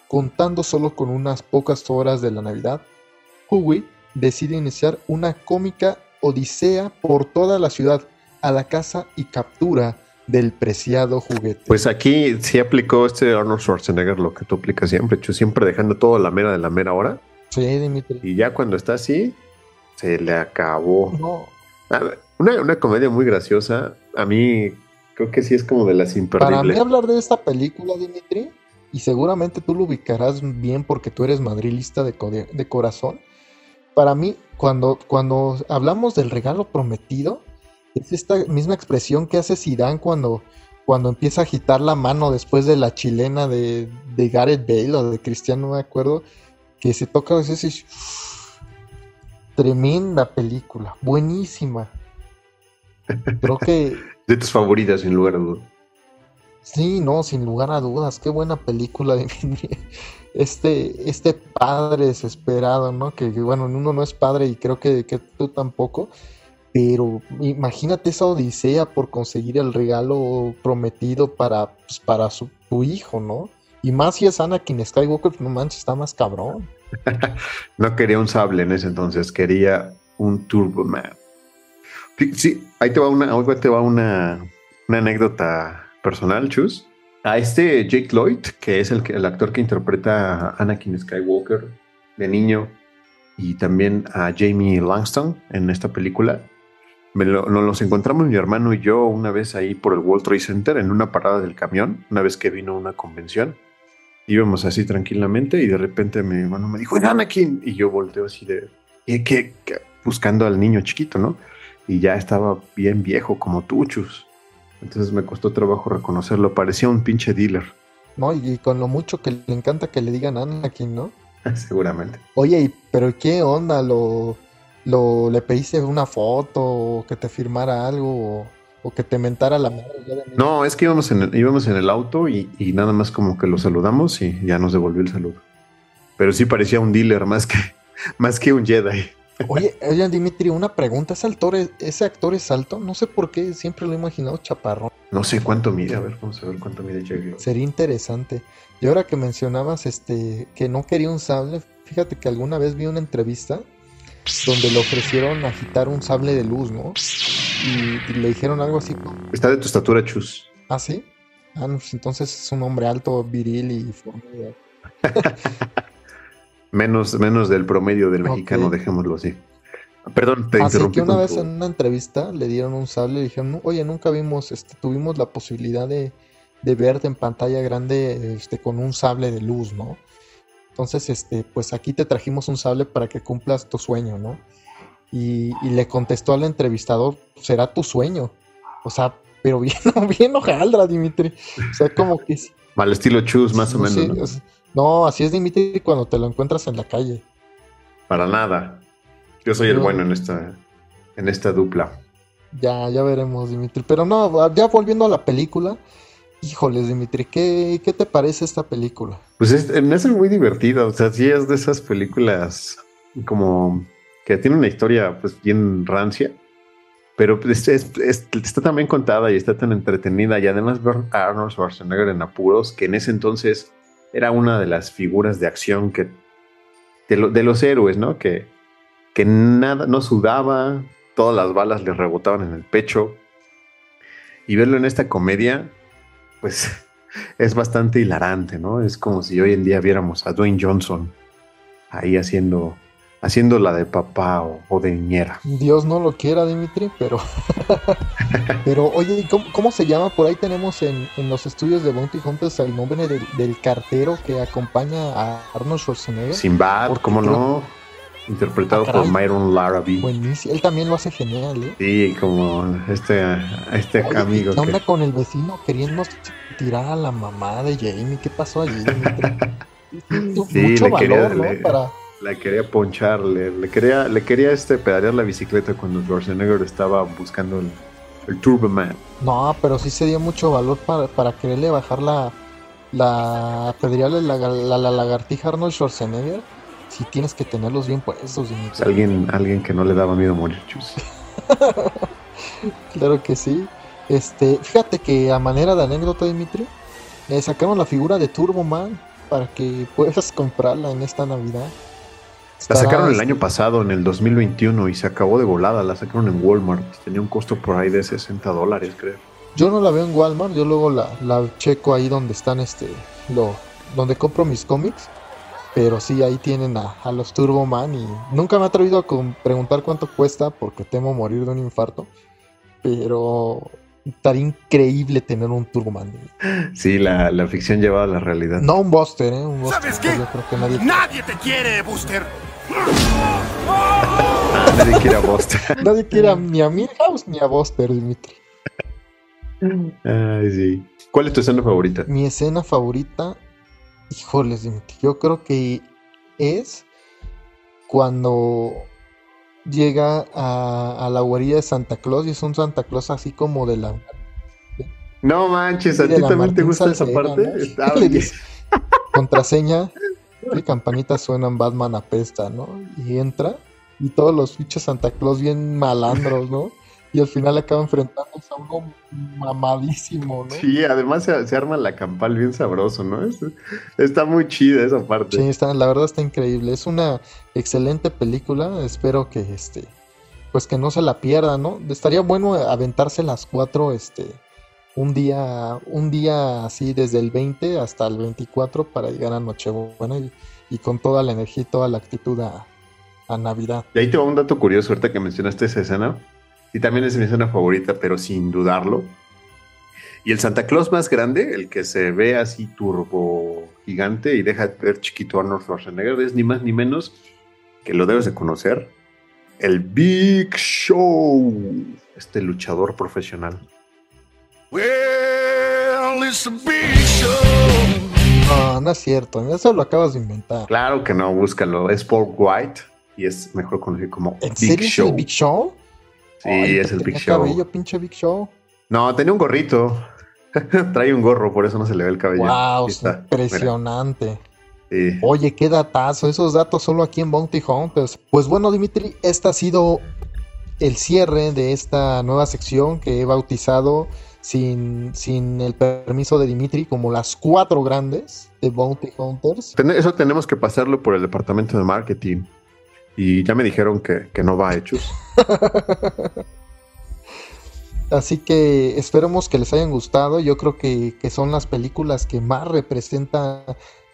Contando solo con unas pocas horas de la Navidad, Huey decide iniciar una cómica odisea por toda la ciudad a la casa y captura del preciado juguete. Pues aquí sí aplicó este Arnold Schwarzenegger lo que tú aplicas siempre, siempre dejando todo la mera de la mera hora. Sí, Dimitri. Y ya cuando está así, se le acabó. No, ver, Una, una comedia muy graciosa. A mí creo que sí es como de las para mí imperdibles. hablar de esta película, Dimitri, y seguramente tú lo ubicarás bien porque tú eres madrilista de, de corazón. Para mí, cuando, cuando hablamos del regalo prometido, es esta misma expresión que hace Zidane cuando, cuando empieza a agitar la mano después de la chilena de, de Gareth Bale o de Cristiano, no me acuerdo, que se toca a veces y... Tremenda película, buenísima. Creo que De tus favoritas, sin lugar a dudas. Sí, no, sin lugar a dudas, qué buena película de este, este padre desesperado, ¿no? Que, que, bueno, uno no es padre y creo que, que tú tampoco, pero imagínate esa odisea por conseguir el regalo prometido para, pues, para su, tu hijo, ¿no? Y más si es Anakin Skywalker, no manches, está más cabrón. No quería un sable en ese entonces, quería un Turbo Man. Sí, ahí te va una, ahí te va una, una anécdota personal, Chus. A este Jake Lloyd, que es el, el actor que interpreta a Anakin Skywalker de niño, y también a Jamie Langston en esta película, me lo- nos los encontramos mi hermano y yo una vez ahí por el World Trade Center en una parada del camión, una vez que vino una convención. Íbamos así tranquilamente y de repente mi hermano me dijo, "¡Es Anakin! Y yo volteo así de, ¿qué, qué, qué?", Buscando al niño chiquito, ¿no? Y ya estaba bien viejo como tuchus. Entonces me costó trabajo reconocerlo. Parecía un pinche dealer, ¿No? Y, con lo mucho que le encanta que le digan Anakin, ¿no? seguramente. Oye, pero ¿qué onda? ¿Lo, lo le pediste una foto o que te firmara algo o, o que te mentara la madre? No, es que íbamos en el, íbamos en el auto y, y nada más como que lo saludamos y ya nos devolvió el saludo. Pero sí parecía un dealer más que, más que un Jedi. Oye, oye, Dimitri, una pregunta. ¿Ese actor, es, ¿Ese actor es alto? No sé por qué, siempre lo he imaginado chaparrón. No sé cuánto mide, a ver, vamos a ver cuánto mide Jedi. Sería interesante. Y ahora que mencionabas este que no quería un sable, fíjate que alguna vez vi una entrevista donde le ofrecieron agitar un sable de luz, ¿no? Y, y le dijeron algo así Está de tu estatura, Chus. ¿ah, sí? Ah, pues entonces es un hombre alto, viril y fornido. Menos, menos del promedio del mexicano, dejémoslo así. Perdón, te Así interrumpí. que una vez tu- en una entrevista le dieron un sable y le dijeron, "No, oye, nunca vimos, este, tuvimos la posibilidad de, de verte en pantalla grande este, con un sable de luz, ¿no? Entonces, este, pues aquí te trajimos un sable para que cumplas tu sueño, ¿no? Y, y le contestó al entrevistador, será tu sueño. O sea, pero bien, bien hojaldra, Dimitri. O sea, como que... sí, Al estilo Chus, más o no menos. ¿no? así es Dimitri cuando te lo encuentras en la calle. Para nada. Yo soy el No. bueno en esta, en esta dupla. Ya, ya veremos, Dimitri. Pero no, ya volviendo a la película. Híjoles, Dimitri, ¿qué, qué te parece esta película? Pues es, eso es muy divertida. O sea, sí es de esas películas como que tiene una historia pues bien rancia. Pero pues, es- es- está tan bien contada y está tan entretenida. Y además ver a Arnold Schwarzenegger en apuros, que en ese entonces era una de las figuras de acción que de, de los héroes, ¿no? Que, que nada, no sudaba, todas las balas le rebotaban en el pecho. Y verlo en esta comedia, pues es bastante hilarante, ¿no? Es como si hoy en día viéramos a Dwayne Johnson ahí haciendo, haciendo la de papá o, o de niñera. Dios no lo quiera, Dimitri, pero. pero, oye, ¿y ¿cómo, cómo se llama? Por ahí tenemos en, en los estudios de Bounty Hunters el nombre del, del cartero que acompaña a Arnold Schwarzenegger. Sinbad, ¿cómo no? Interpretado Ah, por. Myron Larrabee. Buenísimo. Él también lo hace genial, ¿eh? Sí, como este, este Oye, amigo ¿Qué onda que... con el vecino queriendo tirar a la mamá de Jamie? ¿Qué pasó allí, Dimitri? Sí, Mucho le quería- valor, ¿no? le- Para, La quería ponchar, le, quería, le quería este pedalear la bicicleta cuando Schwarzenegger estaba buscando el, el Turboman. No, pero sí se dio mucho valor para, para quererle bajar la, la pedrearle la, la, la, lagartija Arnold Schwarzenegger. Sí tienes que tenerlos bien puestos. alguien, alguien que no le daba miedo morir, chus. claro que sí. Este, fíjate que a manera de anécdota, Dimitri, le sacaron la figura de Turbo Man para que puedas comprarla en esta Navidad. La sacaron el año pasado, en el 2021, y se acabó de volada. La sacaron en Walmart. Tenía un costo por ahí de 60 dólares, creo. Yo no la veo en Walmart, yo luego la, la checo ahí donde están, este, lo, donde compro mis cómics. Pero sí, ahí tienen a, a los Turbo Man y nunca me he atrevido a preguntar cuánto cuesta porque temo morir de un infarto. Pero estaría increíble tener un Turboman. Sí, la, la, ficción llevada a la realidad. No un Buster, ¿eh? Un Buster. ¿Sabes qué? Yo creo que nadie... nadie te quiere, Buster. nadie quiere a Buster. nadie quiere a, ni a Milhouse ni a Buster, Dimitri. Ay, sí. ¿Cuál es tu escena favorita? Mi escena favorita, híjoles, yo creo que es cuando llega a, la guarida de Santa Claus y es un Santa Claus así como de la... No manches, ¿a ti también te gusta esa parte? contraseña, y campanitas suenan Batman apesta, ¿no? Y entra y todos los fichos Santa Claus bien malandros, ¿no? Y al final acaba enfrentándose a uno mamadísimo, ¿no? Sí, además se, arma la campal bien sabroso, ¿no? está muy chida esa parte. Sí, está, la verdad está increíble. Es una excelente película. Espero que este, pues que no se la pierda, ¿no? Estaría bueno aventarse las cuatro, este, un día, un día así desde el 20 hasta el 24 para llegar a Nochebuena y, y con toda la energía y toda la actitud a, a Navidad. Y ahí te va un dato curioso, ahorita que mencionaste esa escena y también es mi escena favorita, pero sin dudarlo. Y el Santa Claus más grande, el que se ve así turbo gigante y deja ver chiquito Arnold Schwarzenegger, es ni más ni menos que lo debes de conocer, el Big Show, este luchador profesional. Well, it's a big show. No, no es cierto, eso lo acabas de inventar. Claro que no, búscalo, es Paul White y es mejor conocido como ¿En Big serio Show. Es el Big Show? Sí, es el Big Show. cabello, pinche Big Show. No, tenía un gorrito. Trae un gorro, por eso no se le ve el cabello. Wow, impresionante. Oye, qué datazo, esos datos solo aquí en Bounty Hunters. Pues bueno, Dimitri, este ha sido el cierre de esta nueva sección que he bautizado sin, sin el permiso de Dimitri como las cuatro grandes de Bounty Hunters. Eso tenemos que pasarlo por el departamento de marketing. Y ya me dijeron que, no va a hechos. Así que esperemos que les hayan gustado. Yo creo que, son las películas que más representan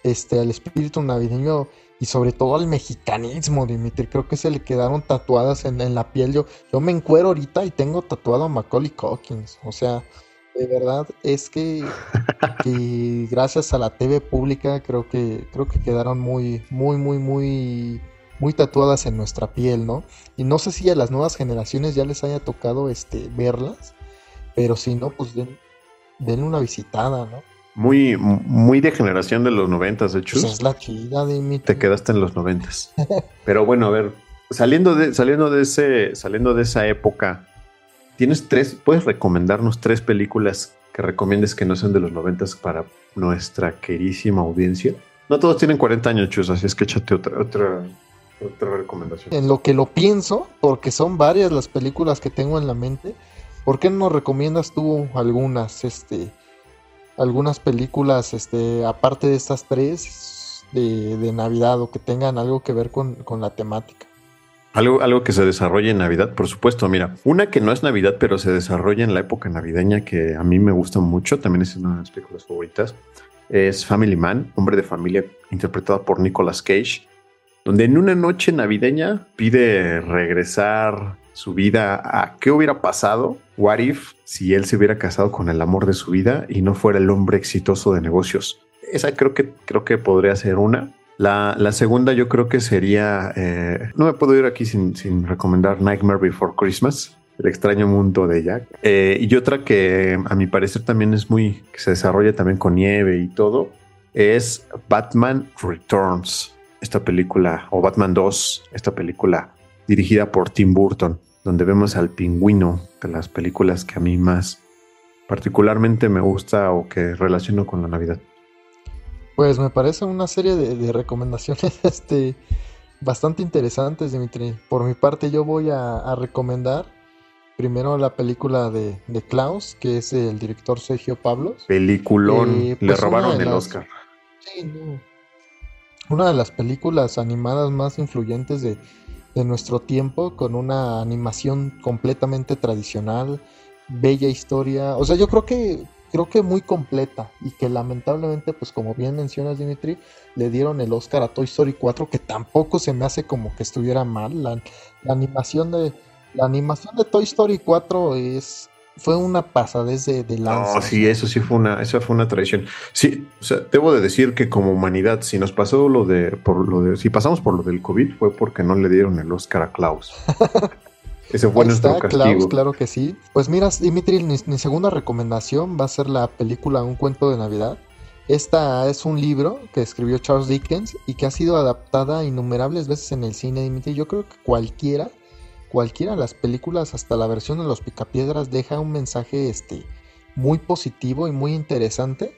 este, al espíritu navideño y sobre todo al mexicanismo, Dimitri. Creo que se le quedaron tatuadas en, la piel. Yo, yo me encuero ahorita y tengo tatuado a Macaulay Cockins. O sea, de verdad es que, que gracias a la TV pública creo que, creo que quedaron muy, muy, muy, muy muy tatuadas en nuestra piel, ¿no? Y no sé si a las nuevas generaciones ya les haya tocado este verlas, pero si no, pues den, denle una visitada, ¿no? Muy, muy de generación de los noventas, de hecho. Pues es la chida de mi. Te quedaste en los noventas. pero bueno, a ver, saliendo de, saliendo de ese, saliendo de esa época, tienes tres, puedes recomendarnos tres películas que recomiendes que no sean de los noventas para nuestra querísima audiencia. No todos tienen 40 años, chus, así es que échate otra, otra, otra recomendación. En lo que lo pienso, porque son varias las películas que tengo en la mente, ¿por qué no nos recomiendas tú algunas, este, algunas películas, este, aparte de estas tres de, Navidad o que tengan algo que ver con, la temática? Algo, algo que se desarrolle en Navidad, por supuesto. Mira, una que no es Navidad, pero se desarrolla en la época navideña que a mí me gusta mucho, también es una de mis películas favoritas, es Family Man, hombre de familia, interpretado por Nicolas Cage donde en una noche navideña pide regresar su vida a qué hubiera pasado, what if, si él se hubiera casado con el amor de su vida y no fuera el hombre exitoso de negocios. Esa creo que, creo que podría ser una. La, segunda yo creo que sería, eh, no me puedo ir aquí sin, recomendar Nightmare Before Christmas, el extraño mundo de Jack. Eh, y otra que a mi parecer también es muy, que se desarrolla también con nieve y todo, es Batman Returns esta película, o Batman 2, esta película dirigida por Tim Burton, donde vemos al pingüino de las películas que a mí más particularmente me gusta o que relaciono con la Navidad. Pues me parece una serie de, recomendaciones este, bastante interesantes, Dimitri. Por mi parte yo voy a, recomendar primero la película de, Klaus, que es el director Sergio Pablos. Peliculón, eh, le pues robaron el Oscar. Sí, no. Una de las películas animadas más influyentes de, de nuestro tiempo, con una animación completamente tradicional, bella historia. O sea, yo creo que creo que muy completa y que lamentablemente, pues como bien mencionas Dimitri, le dieron el Oscar a Toy Story 4, que tampoco se me hace como que estuviera mal. La, animación de la animación de Toy Story 4 es fue una pasadez de, de lanza. No, sí, eso sí fue una, esa fue una traición. Sí, o sea, debo de decir que como humanidad, si nos pasó lo de, por lo de, si pasamos por lo del COVID, fue porque no le dieron el Oscar a Klaus. Ese fue nuestro castigo. claro que sí. Pues mira, Dimitri, mi, segunda recomendación va a ser la película Un cuento de Navidad. Esta es un libro que escribió Charles Dickens y que ha sido adaptada innumerables veces en el cine, Dimitri. Yo creo que cualquiera, cualquiera de las películas, hasta la versión de los Picapiedras, deja un mensaje este, muy positivo y muy interesante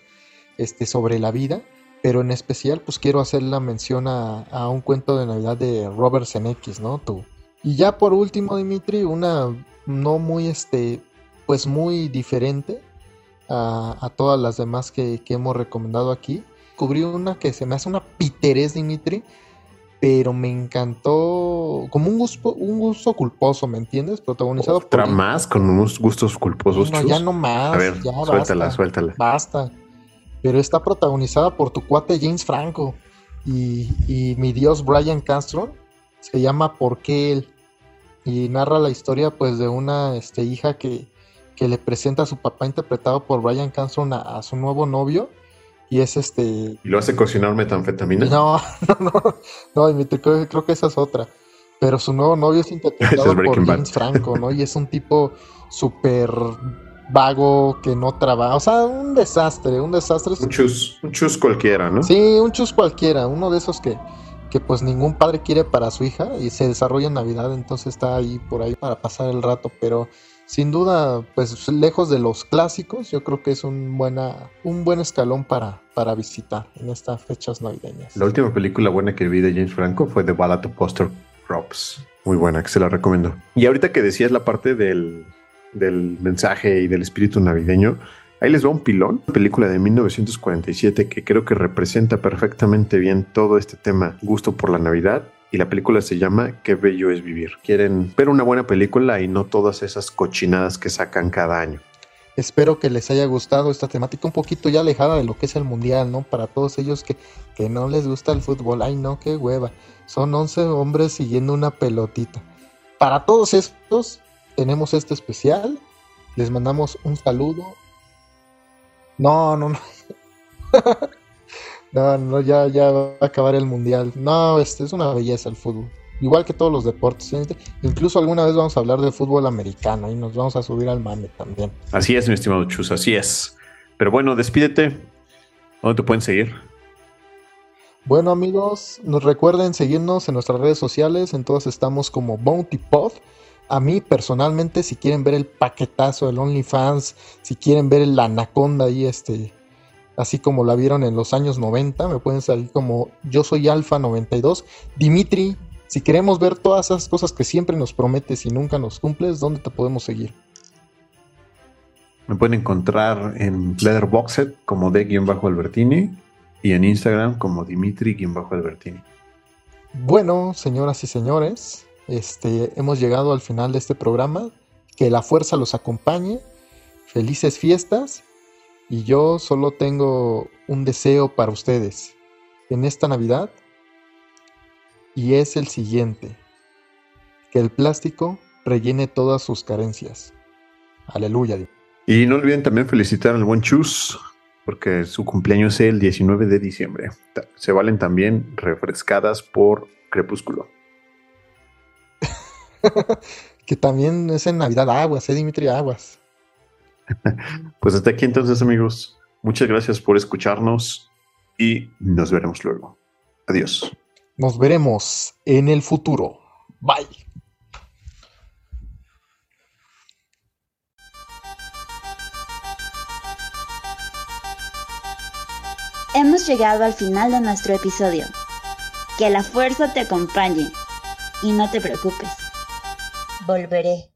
este, sobre la vida. Pero en especial, pues quiero hacer la mención a, a un cuento de Navidad de Robert Zemeckis, ¿no? Tu, y ya por último, Dimitri, una no muy, este, pues muy diferente a, todas las demás que, hemos recomendado aquí. Cubrí una que se me hace una piterés, Dimitri, pero me encantó como un gusto, un gusto culposo, ¿me entiendes? Protagonizado ¿Otra más con unos gustos culposos? No, ya no más. A ver, suéltala, suéltala. Basta. Pero está protagonizada por tu cuate James Franco y, y mi dios Brian Castro. Se llama ¿Por qué él? y narra la historia pues de una este, hija que, que le presenta a su papá interpretado por Brian Cranston a, su nuevo novio y es este... ¿Y lo hace cocinar metanfetamina? No, no, no, no creo, creo, que esa es otra. Pero su nuevo novio es interpretado por James Franco, ¿no? Y es un tipo súper vago que no trabaja, o sea, un desastre, un desastre. Un chus, un chus cualquiera, ¿no? Sí, un chus cualquiera, uno de esos que, que pues ningún padre quiere para su hija y se desarrolla en Navidad, entonces está ahí por ahí para pasar el rato, pero sin duda, pues lejos de los clásicos, yo creo que es un, buena, un buen escalón para, para visitar en estas fechas navideñas. La última película buena que vi de James Franco fue The Ballad of Buster Crops. Muy buena, que se la recomiendo. Y ahorita que decías la parte del, del mensaje y del espíritu navideño, Ahí les va un pilón, película de 1947 que creo que representa perfectamente bien todo este tema, gusto por la Navidad. Y la película se llama Qué bello es vivir. Quieren ver una buena película y no todas esas cochinadas que sacan cada año. Espero que les haya gustado esta temática un poquito ya alejada de lo que es el mundial, ¿no? Para todos ellos que, que no les gusta el fútbol. Ay, no, qué hueva. Son 11 hombres siguiendo una pelotita. Para todos estos tenemos este especial. Les mandamos un saludo, no, no, no. no, no, ya, ya va a acabar el mundial. No, este es una belleza el fútbol. Igual que todos los deportes. Incluso alguna vez vamos a hablar de fútbol americano y nos vamos a subir al mame también. Así es, mi estimado Chus, así es. Pero bueno, despídete. ¿Dónde te pueden seguir? Bueno amigos, nos recuerden seguirnos en nuestras redes sociales, en todas estamos como Bounty Pod. A mí personalmente, si quieren ver el paquetazo del OnlyFans, si quieren ver el Anaconda ahí, este, así como la vieron en los años 90, me pueden salir como yo soy Alfa 92. Dimitri, si queremos ver todas esas cosas que siempre nos prometes y nunca nos cumples, ¿dónde te podemos seguir? Me pueden encontrar en Letterboxd como de-albertini y en Instagram como Dimitri-albertini. Bueno, señoras y señores, este, hemos llegado al final de este programa. Que la fuerza los acompañe. Felices fiestas. Y yo solo tengo un deseo para ustedes en esta Navidad. Y es el siguiente. Que el plástico rellene todas sus carencias. Aleluya. Y no olviden también felicitar al buen Chus, porque su cumpleaños es el 19 de diciembre. Se valen también refrescadas por Crepúsculo. que también es en Navidad Aguas, ¿eh, Dimitri? Aguas. pues hasta aquí entonces, amigos. Muchas gracias por escucharnos y nos veremos luego. Adiós. Nos veremos en el futuro. Bye. Hemos llegado al final de nuestro episodio. Que la fuerza te acompañe y no te preocupes. Volveré.